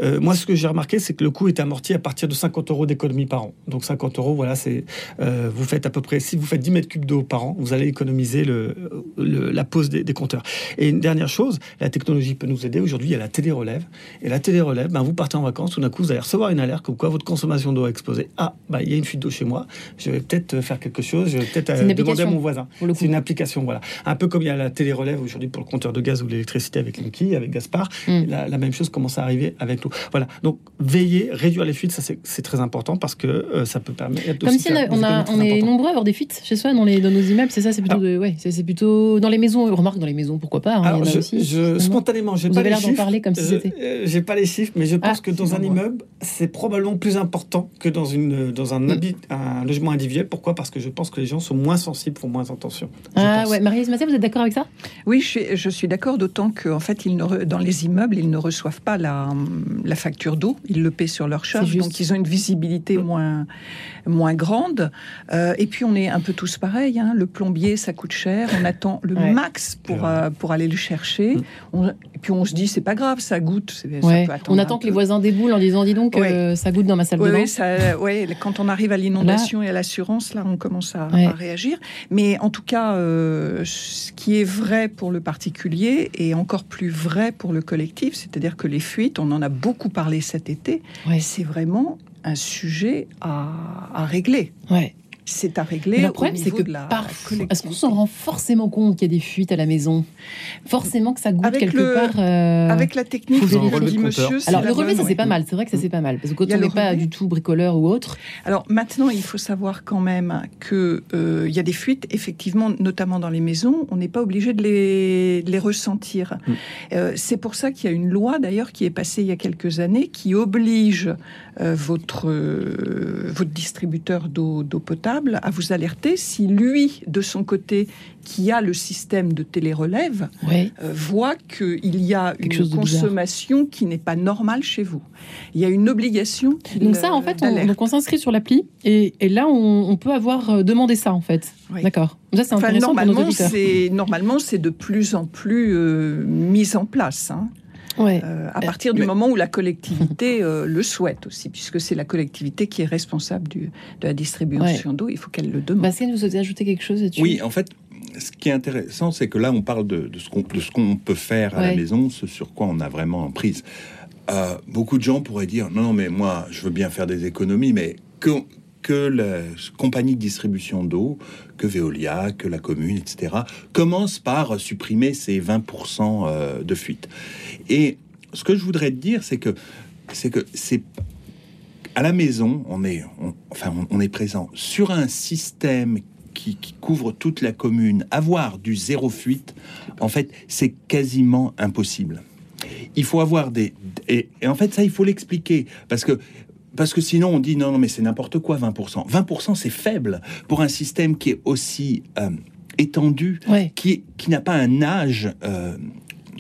Euh, moi, ce que j'ai remarqué, c'est que le coût est amorti à partir de 50 euros d'économie par an. Donc, 50 euros, voilà, c'est euh, vous faites à peu près, si vous faites 10 mètres cubes d'eau par an, vous allez économiser le, la pose des, compteurs. Et une dernière chose, la technologie peut nous aider. Aujourd'hui, il y a la télé-relève. Et la télé-relève, ben, vous partez en vacances, tout d'un coup, vous allez recevoir une alerte comme quoi votre consommation d'eau a explosé. Ah, ben, il y a une fuite d'eau chez moi. Je vais peut-être faire quelque chose. Je vais peut-être C'est euh, demander à mon voisin. C'est une application, voilà. Un peu comme il y a la télé-relève aujourd'hui pour le compteur de gaz ou l'électricité avec Linky, avec Gaspard. Mm. La, la même chose commence à arriver avec l'eau. Voilà. Donc, veiller, réduire les fuites, ça c'est très important parce que euh, ça peut permettre Comme si on, faire a- on, a- on est nombreux à avoir des fuites chez soi dans, les, dans nos immeubles, c'est ça, c'est plutôt, de- ouais, c'est plutôt dans les maisons. Remarque dans les maisons, pourquoi pas hein, Alors, il y en a je, aussi. je- finalement. spontanément, j'ai Vous pas avez les l'air d'en chiffres. parler comme si Je- c'était. euh, j'ai pas les chiffres, mais je pense Ah, que dans un immeuble, c'est probablement plus important que dans, une, dans un, Mm. habit, un logement individuel. Pourquoi? Parce que je pense que les gens sont moins sensibles, font moins attention. Je Ah pense. ouais, Marie-Lise Massé, vous êtes d'accord avec ça? Oui, je suis, je suis d'accord, d'autant qu'en fait, ils ne re- dans les immeubles, ils ne reçoivent pas la, la facture d'eau, ils le paient sur leur charge, donc ils ont une visibilité moins, moins grande. Euh, et puis, on est un peu tous pareils, hein. le plombier, ça coûte cher, on attend le Ouais. max pour, euh, pour aller le chercher. Mm. On- et puis, on se dit, c'est pas grave, ça goûte. c'est- ça Ouais. peut attendre On attend que les voisins déboulent en disant dis donc, Ouais. euh, ça goûte dans ma salle de bain. oui, ça, ouais, quand on arrive à l'inondation et à l'assurance, là, on commence à, réagir. Mais en tout cas, euh, ce qui est vrai pour le particulier est encore plus vrai pour le collectif. C'est-à-dire que les fuites, on en a beaucoup parlé cet été, c'est vraiment un sujet à, à régler. Ouais. C'est à régler. Mais le problème, c'est que de la parfois, est-ce qu'on s'en rend forcément compte qu'il y a des fuites à la maison? Forcément que ça goûte Avec quelque le- part. euh, Avec la technique, Faut vous vérifier. dit monsieur, Alors le relevé, bonne, ça c'est oui. pas mal. C'est vrai que ça c'est pas mal parce que quand on n'est pas du tout bricoleur ou autre, Alors maintenant, il faut savoir quand même que euh, il y a des fuites, effectivement, notamment dans les maisons, on n'est pas obligé de les, de les ressentir. Mm. Euh, c'est pour ça qu'il y a une loi d'ailleurs qui est passée il y a quelques années qui oblige euh, votre euh, votre distributeur d'eau potable à vous alerter si lui, de son côté, qui a le système de télérelève, ouais. euh, voit qu'il y a Quelque une consommation qui n'est pas normale chez vous. Il y a une obligation. Donc ça, en euh, fait, on, donc on s'inscrit sur l'appli et, et là, on, on peut avoir euh, demandé ça, en fait. Oui. D'accord. Ça, c'est Enfin, normalement c'est de plus en plus euh, mis en place. hein. Ouais. Euh, à Euh, partir du mais- moment où la collectivité euh, le souhaite aussi, puisque c'est la collectivité qui est responsable du, de la distribution d'eau, il faut qu'elle le demande. Bastien, vous souhaitez ajouter quelque chose Oui, en fait, ce qui est intéressant, c'est que là, on parle de, de ce qu'on peut faire à la maison, ce sur quoi on a vraiment en prise. Euh, beaucoup de gens pourraient dire non, non, mais moi, je veux bien faire des économies, mais que que la compagnie de distribution d'eau, que Veolia, que la commune, etc., commence par supprimer ces 20% euh, de fuite. Et ce que je voudrais te dire, c'est que c'est que c'est à la maison, on est, enfin, on, est présent sur un système qui, qui couvre toute la commune. Avoir du zéro fuite, en fait, c'est quasiment impossible. Il faut avoir des et, et en fait ça, il faut l'expliquer parce que parce que sinon on dit non non mais c'est n'importe quoi 20%. 20% c'est faible pour un système qui est aussi euh, étendu, Ouais. qui qui n'a pas un âge. euh,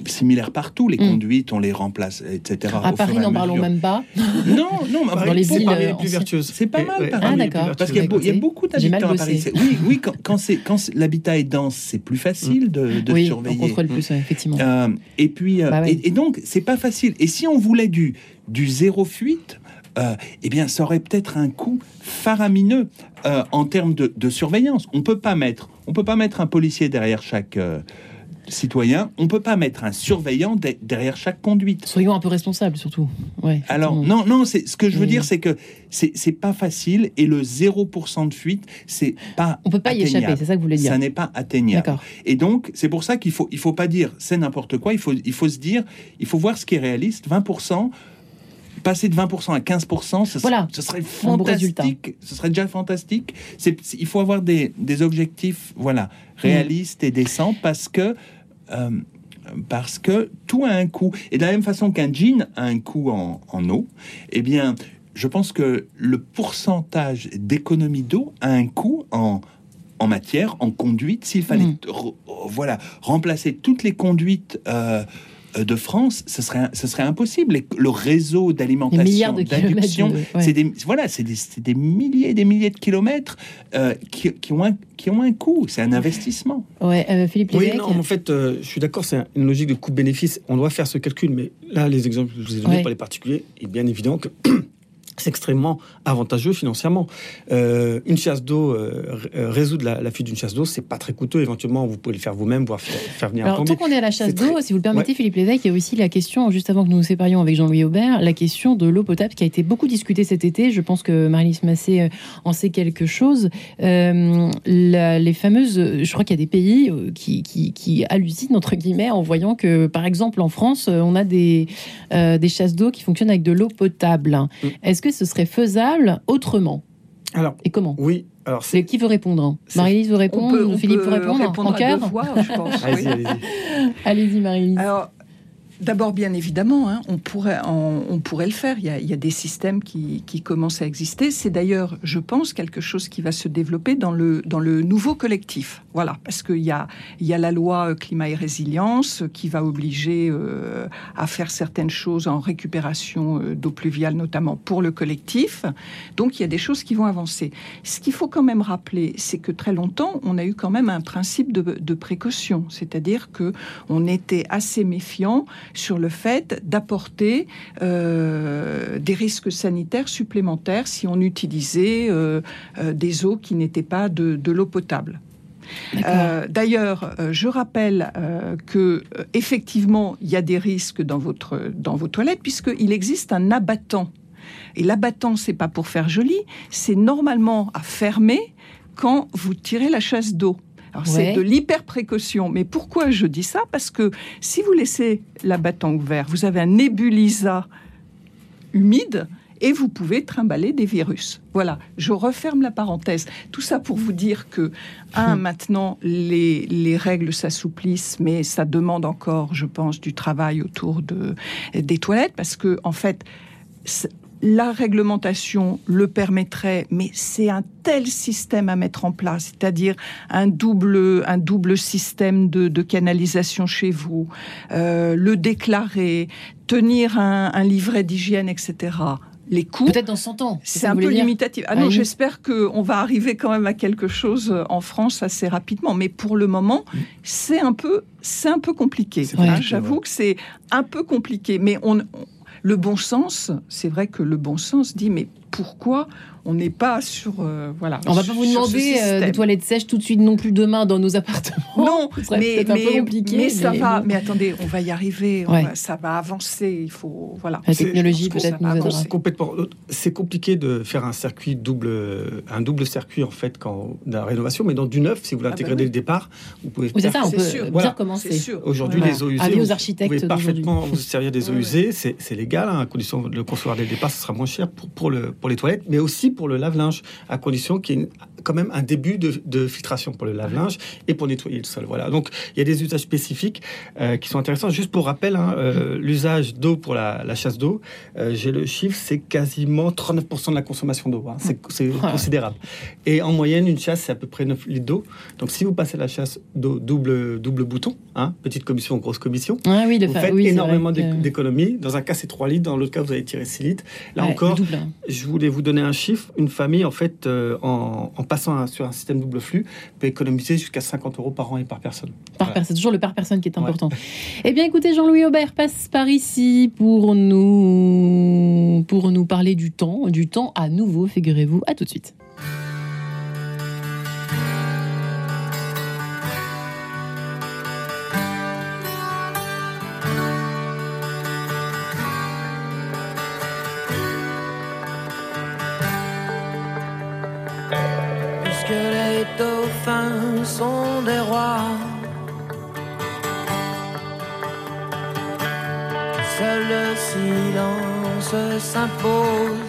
similaire partout, les Mm. conduites, on les remplace, etc. À au Paris, n'en parlons même pas. Non, non, mais Dans les parmi euh, les plus vertueuses. C'est pas mal, Paris. Ah, d'accord. Parce qu'il y, a y beaucoup d'habitants à Paris. Oui, oui, quand, quand c'est quand l'habitat est dense, c'est plus facile de, de oui, on surveiller. contrôle plus, ouais, effectivement. Euh, et puis, euh, Bah ouais. et, et donc, c'est pas facile. Et si on voulait du du zéro fuite, euh, eh bien, ça aurait peut-être un coût faramineux euh, en termes de, de surveillance. On peut pas mettre, on peut pas mettre un policier derrière chaque euh, citoyen. On peut pas mettre un surveillant de- derrière chaque conduite. Soyons un peu responsables, surtout. Ouais, Alors non, non, c'est ce que je veux Oui. dire, c'est que c'est pas facile et le 0% de fuite, c'est pas On peut pas y échapper, c'est ça que vous voulez dire. Ça n'est pas atteignable. Et donc c'est pour ça qu'il faut il faut pas dire c'est n'importe quoi. Il faut il faut se dire il faut voir ce qui est réaliste. 20%. Passer de 20% à 15%, ce, Voilà. ce serait fantastique. Ce serait déjà fantastique. Il faut avoir des, des objectifs, voilà, réalistes et décents parce que euh, parce que tout a un coût. Et de la même façon qu'un jean a un coût en, en eau, eh bien, je pense que le pourcentage d'économie d'eau a un coût en, en matière, en conduite. S'il fallait re- voilà, remplacer toutes les conduites euh, de France, ce serait, ce serait impossible. Le réseau d'alimentation, de- ouais. c'est des, voilà, c'est des, c'est des milliers et des milliers de kilomètres euh, qui, qui ont un, qui ont un coût. C'est un investissement. Ouais, euh, Philippe Oui, non, en fait, euh, je suis d'accord, c'est une logique de coût-bénéfice. On doit faire ce calcul, mais là, les exemples que je vous ai donnés Ouais. pour les particuliers, est bien évident que c'est extrêmement avantageux financièrement. Euh, une chasse d'eau, euh, euh, résoudre la, la fuite d'une chasse d'eau, c'est pas très coûteux. Éventuellement, vous pouvez le faire vous-même, voire faire, faire venir un Alors, tant plombier. qu'on est à la chasse d'eau, très- si vous le permettez, Philippe Lévesque, il y a aussi la question, juste avant que nous nous séparions avec Jean-Louis Aubert, la question de l'eau potable qui a été beaucoup discutée cet été. Je pense que Marie-Lise Massé euh, en sait quelque chose. Euh, la- les fameuses, je crois qu'il y a des pays euh, qui, qui, qui hallucinent, entre guillemets, en voyant que, par exemple, en France, on a des, des chasses d'eau qui fonctionnent avec de l'eau potable. Mm. Est-ce que ce serait faisable autrement Alors, Et comment oui, alors C'est qui veut répondre C'est- Marie-Lise veut On répondre peut, on Philippe peut veut répondre, en à cœur je pense. Allez-y, allez-y. Allez-y, Marie-Lise. Alors, d'abord, bien évidemment, hein, on, pourrait, on, pourrait le faire. Il y a, il y a des systèmes qui, qui commencent à exister. C'est d'ailleurs, je pense, quelque chose qui va se développer dans le, dans le nouveau collectif. Voilà, parce qu'il y a, il y a la loi euh, climat et résilience euh, qui va obliger euh, à faire certaines choses en récupération euh, d'eau pluviale, notamment pour le collectif. Donc, il y a des choses qui vont avancer. Ce qu'il faut quand même rappeler, c'est que très longtemps, on a eu quand même un principe de, de précaution, c'est-à-dire que on était assez méfiant sur le fait d'apporter euh, des risques sanitaires supplémentaires si on utilisait euh, euh, des eaux qui n'étaient pas de, de l'eau potable. Euh, D'ailleurs, euh, je rappelle euh, que effectivement, il y a des risques dans votre dans vos toilettes puisqu'il existe un abattant Et l'abattant, c'est pas pour faire joli, c'est normalement à fermer quand vous tirez la chasse d'eau. Alors c'est de l'hyper précaution. Mais pourquoi je dis ça? Parce que si vous laissez l'abattant ouvert, vous avez un nébulisat humide et vous pouvez trimballer des virus. Voilà, je referme la parenthèse. Tout ça pour vous dire que, un, maintenant, les, les règles s'assouplissent, mais ça demande encore, je pense, du travail autour de, des toilettes, parce que, en fait, la réglementation le permettrait, mais c'est un tel système à mettre en place, c'est-à-dire un double, un double système de, de canalisation chez vous, euh, le déclarer, tenir un, un livret d'hygiène, etc. Les coûts, Peut-être dans 100 ans. c'est un peu limitatif. Ah Ah non, oui. j'espère qu'on va arriver quand même à quelque chose en France assez rapidement. Mais pour le moment, c'est un peu, c'est un peu compliqué. C'est Hein, J'avoue que c'est un peu compliqué. Mais on, on- le bon sens, c'est vrai que le bon sens dit, mais pourquoi on n'est pas sur, euh, voilà. On va pas vous demander euh, des toilettes sèches tout de suite non plus demain dans nos appartements. Non, *laughs* mais, peut-être un peu mais- compliqué, mais ça mais va. bon. Mais attendez, on va y arriver. on Ouais. va- ça va avancer. Il faut, voilà. La technologie peut-être nous aidera. C'est complètement. C'est compliqué de faire un circuit double, un double circuit en fait quand dans la rénovation, mais dans du neuf, si vous bah l'intégrez oui. dès le départ, vous pouvez. Oui, c'est faire- ça, on C'est peut sûr. bien Voilà. commencer. Aujourd'hui, Voilà. les eaux usées, aux vous architectes pouvez d'aujourd'hui. parfaitement vous servir des eaux usées. C'est légal, hein, à condition de le construire dès le départ, ce sera moins cher pour, pour, le, pour les toilettes, mais aussi pour le lave-linge, à condition qu'il quand même un début de, de filtration pour le lave-linge et pour nettoyer le sol. Voilà. Donc, il y a des usages spécifiques euh, qui sont intéressants. Juste pour rappel, hein, euh, l'usage d'eau pour la, la chasse d'eau, euh, j'ai le chiffre, c'est quasiment 39% de la consommation d'eau. hein. C'est considérable. Et en moyenne, une chasse, c'est à peu près 9 litres d'eau. Donc, si vous passez la chasse d'eau double, double bouton, hein, petite commission, grosse commission, Ah oui, vous fa- faites oui, énormément d'économies. Dans un cas, c'est 3 litres. Dans l'autre cas, vous allez tirer 6 litres. Là Ouais, encore, je voulais vous donner un chiffre. Une famille, en fait, en, en passant sur un système double flux, peut économiser jusqu'à 50 euros par an et par personne. Par Voilà. personne, c'est toujours le par personne qui est Ouais. important. Eh bien, écoutez, Jean-Louis Aubert passe par ici pour nous, pour nous parler du temps, du temps à nouveau, figurez-vous. À tout de suite. Sont des rois. Seul le silence s'impose.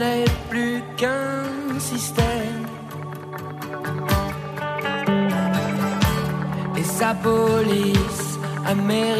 N'est plus qu'un système. Et sa police américaine.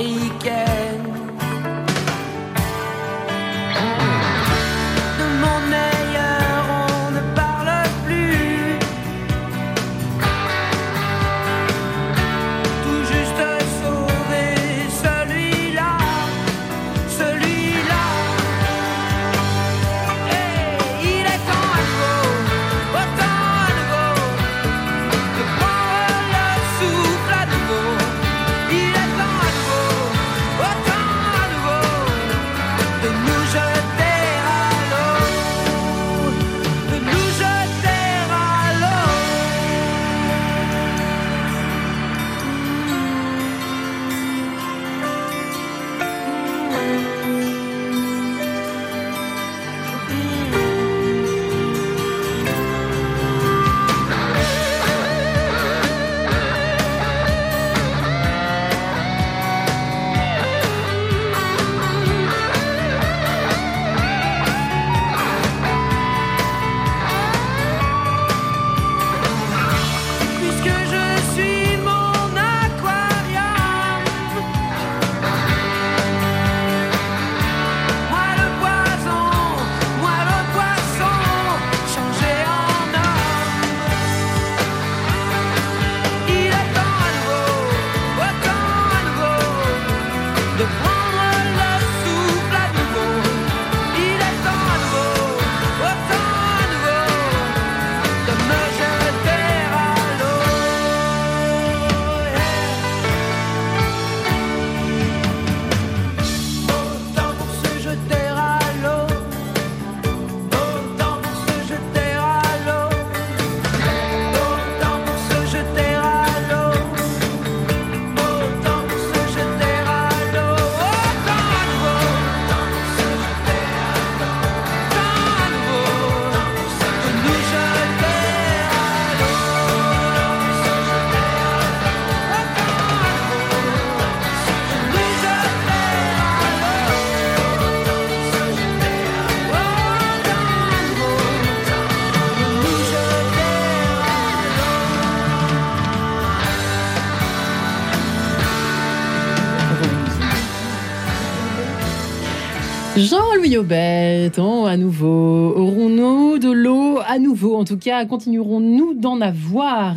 Jean-Louis Aubert, à nouveau, aurons-nous de l'eau à nouveau? En tout cas, continuerons-nous d'en avoir?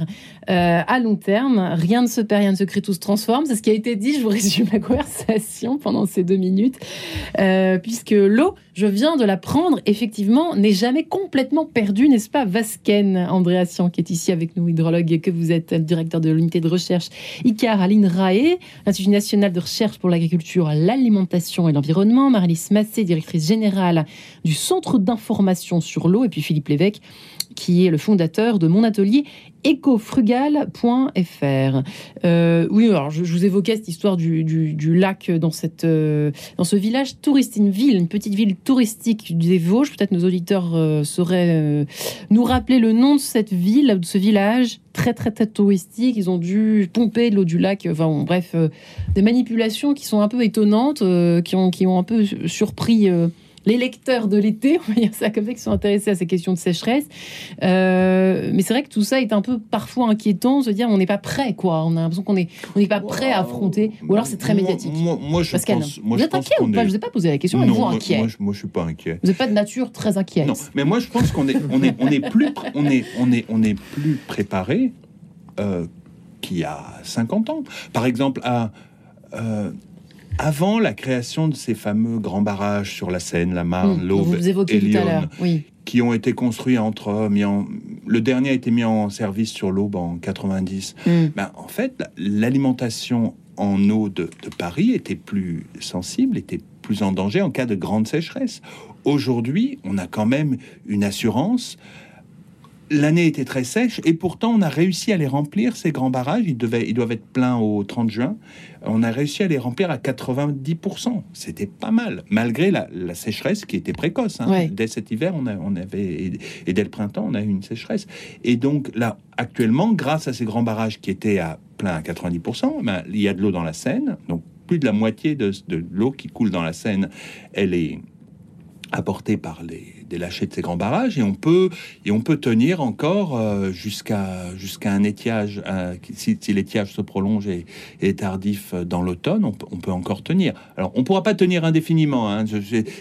Euh, à long terme Rien ne se perd, rien ne se crée, tout se transforme. C'est ce qui a été dit. Je vous résume la *laughs* conversation pendant ces deux minutes. Euh, puisque l'eau, je viens de l'apprendre, effectivement, n'est jamais complètement perdue, n'est-ce pas Vasquen, Andréassian, qui est ici avec nous, hydrologue, et que vous êtes directeur de l'unité de recherche ICAR à l'INRAE, l'Institut national de recherche pour l'agriculture, l'alimentation et l'environnement. Marie-Lise Massé, directrice générale du Centre d'information sur l'eau, et puis Philippe Lévesque, qui est le fondateur de mon atelier ecofrugal.fr. Euh, oui, alors je, vous évoquais cette histoire du, lac dans, cette, euh, dans ce village touristique, une ville, une petite ville touristique des Vosges. Peut-être nos auditeurs euh, sauraient euh, nous rappeler le nom de cette ville, de ce village très très très touristique. Ils ont dû pomper de l'eau du lac. Enfin bref, des manipulations qui sont un peu étonnantes, qui, ont, qui ont un peu surpris. Les lecteurs de l'été, on va dire ça comme ça, qui sont intéressés à ces questions de sécheresse. Euh, mais c'est vrai que tout ça est un peu parfois inquiétant, se dire on n'est pas prêt, quoi. On a l'impression qu'on est, on n'est pas prêt à affronter. Ou alors c'est très Moi- médiatique. Moi, moi, je Pascal, pense, moi, vous je êtes inquiet ou pas? est- Je vous ai pas posé la question, Non, moi, inquiet? moi, je, moi, je suis pas inquiet. Vous n'êtes pas de nature très inquiète. Non, mais moi je pense qu'on est, on est, on est plus, on est, on est, on est plus préparé euh, qu'il y a 50 ans. Par exemple, à, euh, avant la création de ces fameux grands barrages sur la Seine, la Marne, Hum, l'Aube vous et. Oui. qui ont été construits entre en, le dernier a été mis en service sur l'Aube en 90. Hum. Ben, en fait, la- l'alimentation en eau de, de Paris était plus sensible, était plus en danger en cas de grande sécheresse. Aujourd'hui, on a quand même une assurance. L'année était très sèche et pourtant on a réussi à les remplir, ces grands barrages. Ils, devaient, ils doivent être pleins au 30 juin. On a réussi à les remplir à 90%. C'était pas mal, malgré la, la sécheresse qui était précoce. hein. Ouais. Dès cet hiver, on, a- on avait, et, dès le printemps, on a eu une sécheresse. Et donc là, actuellement, grâce à ces grands barrages qui étaient à plein à 90%, ben, il y a de l'eau dans la Seine. Donc plus de la moitié de, de l'eau qui coule dans la Seine, elle est apportée par les des lâchers de ces grands barrages et on peut et on peut tenir encore euh, jusqu'à jusqu'à un étiage si, si l'étiage se prolonge et, et est tardif euh, dans l'automne on, peut- on peut encore tenir. Alors on pourra pas tenir indéfiniment hein,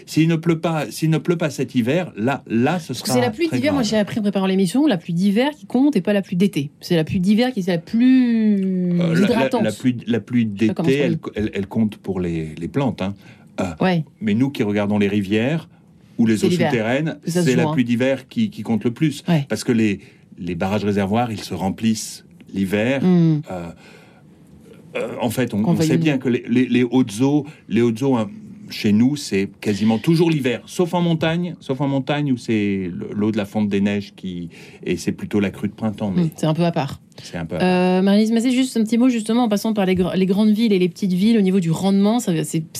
s'il ne pleut pas s'il ne pleut pas cet hiver là là ce sera c'est la pluie d'hiver, moi j'ai appris en préparant l'émission, la pluie d'hiver qui compte et pas la pluie d'été. C'est la pluie d'hiver qui est la plus Euh, la, la- la pluie la d'été elle, elle, elle compte pour les, les plantes hein. Ouais, mais nous qui regardons les rivières ou les eaux souterraines, c'est la hein. pluie d'hiver qui, qui compte le plus. Ouais. Parce que les, les barrages réservoirs, ils se remplissent l'hiver. Hum. Euh, euh, en fait, on, sait bien que les, les- les hautes eaux, les hautes eaux hein, chez nous, c'est quasiment toujours l'hiver, sauf en montagne, sauf en montagne où c'est le- l'eau de la fonte des neiges qui et c'est plutôt la crue de printemps, mais Hum, c'est un peu à part. C'est un peu. Euh, Marie-Lise Massé, juste un petit mot justement en passant par les, gr- les grandes villes et les petites villes au niveau du rendement. C'est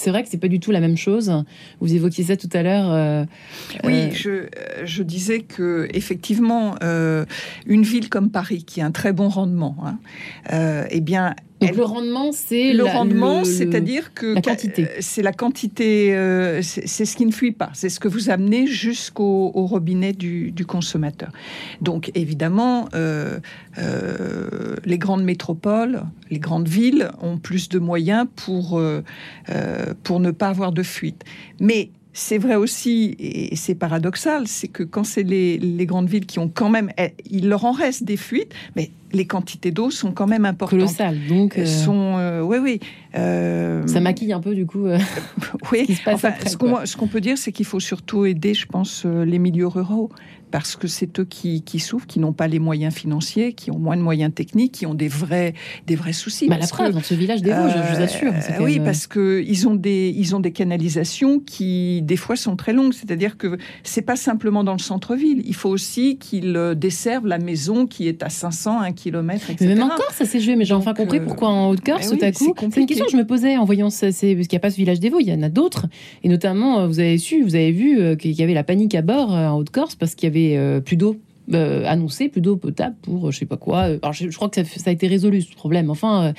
vrai que c'est pas du tout la même chose. Vous évoquiez ça tout à l'heure. euh, Oui, euh, je, euh, je disais que effectivement, euh, une ville comme Paris, qui a un très bon rendement, hein, euh, eh bien, donc elle- le rendement, c'est le la- rendement, c'est-à-dire que la quantité. c'est la quantité, euh, c'est ce qui ne fuit pas, c'est ce que vous amenez jusqu'au au robinet du, du consommateur. Donc évidemment, euh, euh, les grandes métropoles, les grandes villes ont plus de moyens pour euh, euh, pour ne pas avoir de fuite, mais c'est vrai aussi, et c'est paradoxal, c'est que quand c'est les, les grandes villes qui ont quand même, eh, il leur en reste des fuites, mais les quantités d'eau sont quand même importantes. colossal. Donc euh, Sont, euh, oui, oui. euh, ça maquille un peu du coup *laughs* oui. ce qui se passe Enfin, après. ce qu'on peut dire, c'est qu'il faut surtout aider, je pense, les milieux ruraux, parce que c'est eux qui, qui souffrent, qui n'ont pas les moyens financiers, qui ont moins de moyens techniques, qui ont des vrais, des vrais soucis. Bah, la que, preuve, dans ce village des Vosges, je vous assure. euh, quand oui, même, euh, parce que ils ont des ils ont des canalisations qui des fois sont très longues. C'est-à-dire que c'est pas simplement dans le centre-ville. Il faut aussi qu'ils euh, desservent la maison qui est à 500, 1 km, etc. Mais même encore, ça s'est joué, mais j'ai enfin compris euh, pourquoi en Haute-Corse, bah tout à oui, coup. c'est une question que je me posais en voyant ça, c'est parce qu'il n'y a pas ce village des Vaux, il y en a d'autres. Et notamment, euh, vous avez su, vous avez vu euh, qu'il y avait la panique à bord euh, en Haute-Corse parce qu'il y avait euh, plus d'eau euh, annoncer plus d'eau potable pour euh, je sais pas quoi. Alors je, crois que ça, a été résolu ce problème. Enfin,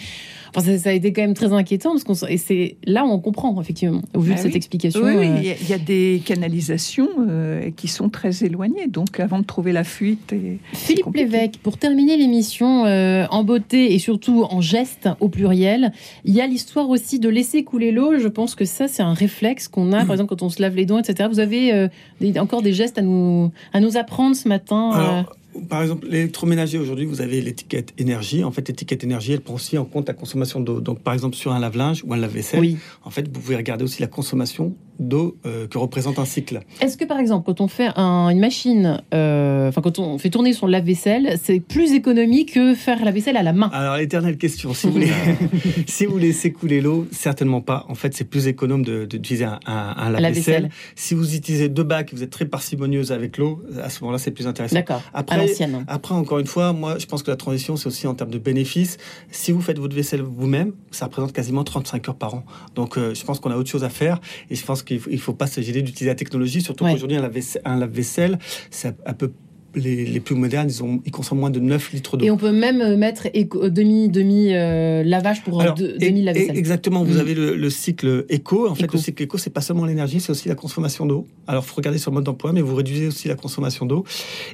enfin, ça, ça a été quand même très inquiétant parce qu'on et c'est là où on comprend effectivement au vu Ah de cette oui. explication. Oui, oui, euh, il y a- il y, a des canalisations euh, qui sont très éloignées. Donc, avant de trouver la fuite, et... Philippe. Lévesque, pour terminer l'émission euh, en beauté et surtout en geste au pluriel, il y a l'histoire aussi de laisser couler l'eau. Je pense que ça, c'est un réflexe qu'on a, par *clears throat* exemple, quand on se lave les dents, etc. Vous avez euh, des- encore des gestes à nous, à nous apprendre ce matin euh, Alors, par exemple, l'électroménager, aujourd'hui, vous avez l'étiquette énergie. En fait, l'étiquette énergie, elle prend aussi en compte la consommation d'eau. Donc, par exemple, sur un lave-linge ou un lave-vaisselle, Oui. en fait, vous pouvez regarder aussi la consommation d'eau euh, que représente un cycle. Est-ce que par exemple, quand on fait un- une machine, euh, enfin quand on fait tourner son lave-vaisselle, c'est plus économique que faire la vaisselle à la main? Alors, l'éternelle question, si vous, voulez, *laughs* si vous laissez couler l'eau, certainement pas. En fait, c'est plus économe de- d'utiliser un, un, un la lave-vaisselle. vaisselle. Si vous utilisez deux bacs, vous êtes très parcimonieuse avec l'eau, à ce moment-là, c'est plus intéressant. D'accord, Après. Après, encore une fois, moi, je pense que la transition, c'est aussi en termes de bénéfices. Si vous faites votre vaisselle vous-même, ça représente quasiment 35 heures par an. Donc, euh, je pense qu'on a autre chose à faire. Et je pense qu'il ne faut, pas se gêner d'utiliser la technologie, surtout Ouais. qu'aujourd'hui, un lave-vaisselle, lave-vaisselle, c'est peu les, les plus modernes, ils, ont, ils consomment moins de 9 litres d'eau. Et on peut même euh, mettre éco- demi, demi euh, lavage pour Alors, deux- et- demi lave-vaisselle. exactement, vous Mm. avez le, le cycle éco. En fait, Éco. le cycle éco, c'est pas seulement l'énergie, c'est aussi la consommation d'eau. Alors, faut regarder sur le mode d'emploi, mais vous réduisez aussi la consommation d'eau.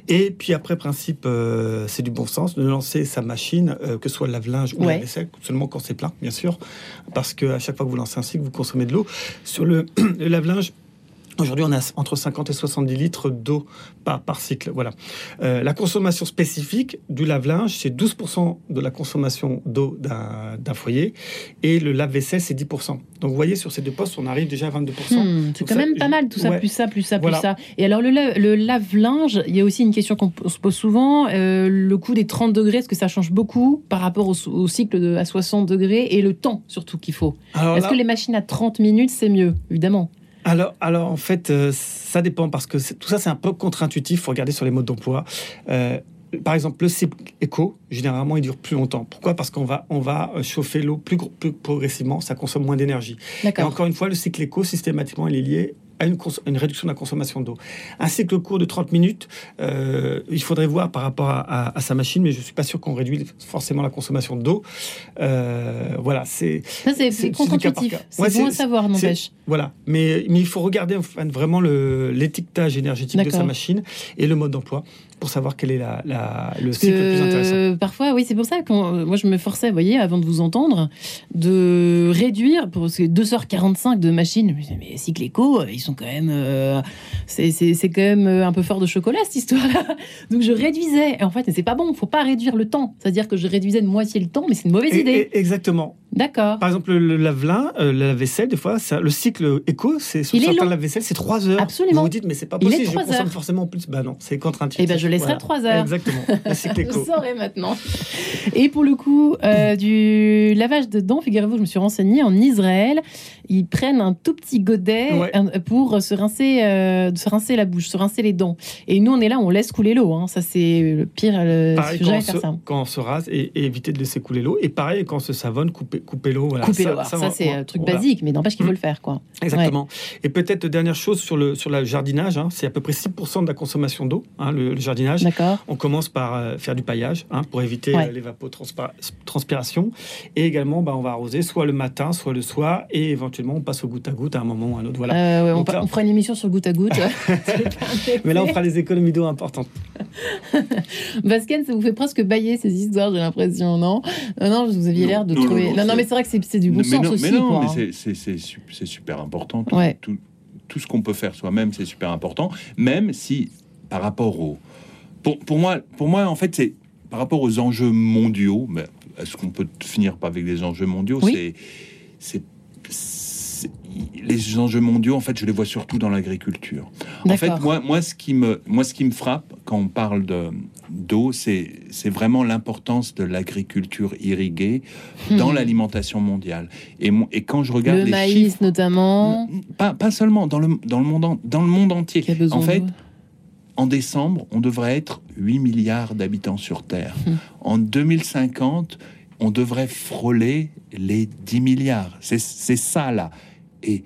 Et puis après, principe, euh, c'est du bon sens de lancer sa machine, euh, que ce soit le lave-linge ou Ouais. la vaisselle, seulement quand c'est plein, bien sûr, parce que à chaque fois que vous lancez un cycle, vous consommez de l'eau. Sur le, *clears throat* le lave-linge. Aujourd'hui, on a entre 50 et 70 litres d'eau par, par cycle. Voilà. Euh, la consommation spécifique du lave-linge, c'est 12% de la consommation d'eau d'un foyer. Et le lave-vaisselle, c'est 10%. Donc, vous voyez, sur ces deux postes, on arrive déjà à 22%. Hmm, c'est quand ça, même pas mal tout ça, ouais. plus ça, plus ça, plus ça. Et alors le, la- le lave-linge, il y a aussi une question qu'on se pose souvent, euh, le coût des 30 degrés, est-ce que ça change beaucoup par rapport au, au cycle de, à 60 degrés et le temps surtout qu'il faut? Est-ce que les machines à 30 minutes, c'est mieux Évidemment? Alors, alors, en fait, euh, ça dépend parce que tout ça, c'est un peu contre-intuitif. Il faut regarder sur les modes d'emploi. Euh, par exemple, le cycle éco, généralement, il dure plus longtemps. Pourquoi? Parce qu'on va, on va euh, chauffer l'eau plus, progressivement, ça consomme moins d'énergie. Et encore une fois, le cycle éco, systématiquement, il est lié à une, réduction de la consommation d'eau. Un cycle court de 30 minutes, euh, il faudrait voir par rapport à, à- à sa machine, mais je ne suis pas sûr qu'on réduit forcément la consommation d'eau. Euh, voilà, c'est... Ça, c'est contre-intuitif. C'est Ouais, bon à savoir, n'empêche. Voilà, mais, mais il faut regarder enfin, vraiment le- l'étiquetage énergétique de sa machine et le mode d'emploi pour savoir quel est la, la- le cycle le plus intéressant. parfois, oui, c'est pour ça que euh, moi je me forçais, vous voyez, avant de vous entendre, de réduire pour parce que 2h45 de machine. Je me disais, Mais cycle éco, ils sont quand même, euh, c'est quand même euh, un peu fort de chocolat cette histoire-là. *laughs* Donc je réduisais. Et en fait, c'est pas bon. Faut pas réduire le temps. C'est-à-dire que je réduisais de moitié le temps, mais c'est une mauvaise Et- idée. et- exactement. D'accord. Par exemple, le lave-lin, euh, la vaisselle, des fois, ça- le cycle éco, c'est sur certains lave-vaisselle, c'est 3 heures. Absolument. Vous vous dites, mais c'est pas Il est possible, je trois consomme heures. forcément plus. Bah non, c'est contre-intuitif. Eh ben, je laisserai Voilà. 3 heures. Exactement, *laughs* le cycle éco. Vous saurez maintenant. Et pour le coup, euh, du lavage de dents, figurez-vous, je me suis renseignée en Israël, ils prennent un tout petit godet Ouais. un- pour se rincer, euh, se rincer la bouche, se rincer les dents. Et nous, on est là, on laisse couler l'eau. hein. Ça, c'est le pire. Le, Pareil, faut quand se, faire ça. quand on se rase et, et éviter de laisser couler l'eau. Et pareil, quand on se savonne, couper, couper l'eau. Voilà. Couper Ça- l'eau. Alors Ça, va- c'est un truc voilà. basique, mais n'empêche qu'il faut le faire, quoi. Exactement. Et peut-être dernière chose sur le, sur le jardinage, hein, c'est à peu près 6% de la consommation d'eau, hein, le, le jardinage. On commence par euh, faire du paillage pour éviter Ouais. euh, l'évapotranspiration. Et également, bah, on va arroser soit le matin, soit le soir. Et éventuellement, on passe au goutte à goutte à un moment ou à un autre. Voilà. Euh, ouais, on, là- on fera une émission sur goutte à goutte. *laughs* *laughs* Mais là, on fera les économies d'eau importantes. *laughs* Basken, ça vous fait presque bailler ces histoires, j'ai l'impression, non? Euh, Non, vous aviez l'air de non, trouver. non, Non, mais c'est vrai que c'est c'est du bon mais sens non, aussi. mais non, quoi, mais hein. c'est- c'est- c'est su- c'est super important. Tout, Ouais. tout, tout ce qu'on peut faire soi-même, c'est super important. Même si, par rapport au. Pour, pour moi, pour moi, en fait, c'est par rapport aux enjeux mondiaux. Mais est-ce qu'on peut finir par avec des enjeux mondiaux? Oui. C'est. Les enjeux mondiaux, en fait, je les vois surtout dans l'agriculture. En fait, moi, moi, ce qui me, moi, ce qui me frappe quand on parle de d'eau, c'est c'est vraiment l'importance de l'agriculture irriguée dans Hmm. l'alimentation mondiale. Et, et quand je regarde Le les maïs, chiffres, notamment, pas, pas seulement dans le, dans le monde en- dans le monde entier. En fait, en décembre, on devrait être 8 milliards d'habitants sur Terre. Hmm. En 2050, on devrait frôler les 10 milliards. C'est ça là. Et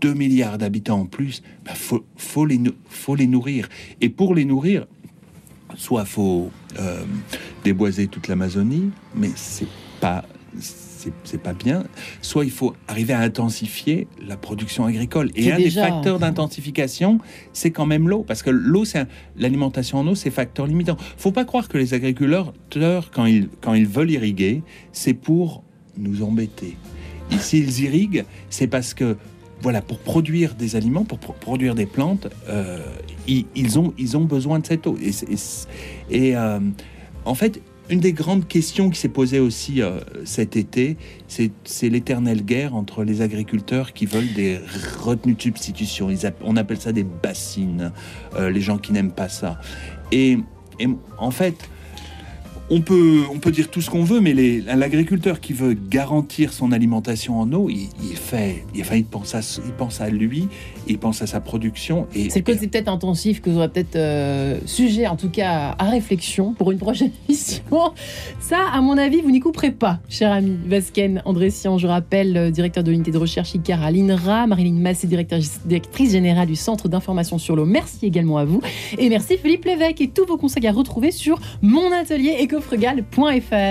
2 milliards d'habitants en plus, il faut, faut, les, nou- faut les nourrir. Et pour les nourrir, soit faut euh, déboiser toute l'Amazonie, mais c'est pas c'est pas bien. Soit il faut arriver à intensifier la production agricole. Et un déjà- des facteurs d'intensification, c'est quand même l'eau, parce que l'eau, c'est un- l'alimentation en eau, c'est facteur limitant. Faut pas croire que les agriculteurs, quand ils quand ils veulent irriguer, c'est pour nous embêter. S'ils irriguent, c'est parce que voilà, pour produire des aliments, pour pro- produire des plantes, euh, ils, ont, ils ont besoin de cette eau. Et, euh, en fait, une des grandes questions qui s'est posée aussi euh, cet été, c'est l'éternelle guerre entre les agriculteurs qui veulent des retenues de substitution. On appelle ça des bassines, les gens qui n'aiment pas ça. Et en fait, on peut, dire tout ce qu'on veut, mais l'agriculteur qui veut garantir son alimentation en eau, il, fait, il pense à lui, il pense à sa production. Et, C'est le côté peut-être intensif que vous aurez peut-être euh, sujet, en tout cas, à réflexion pour une prochaine *laughs* émission. Ça, à mon avis, vous n'y couperez pas, cher ami. Vasquen Andressian, je rappelle, directeur de l'unité de recherche ICAR à l'INRA, Marilyn Massé, directrice générale du Centre d'information sur l'eau. Merci également à vous. Et merci Philippe Lévesque et tous vos conseils à retrouver sur monatelier ecofrugal.fr.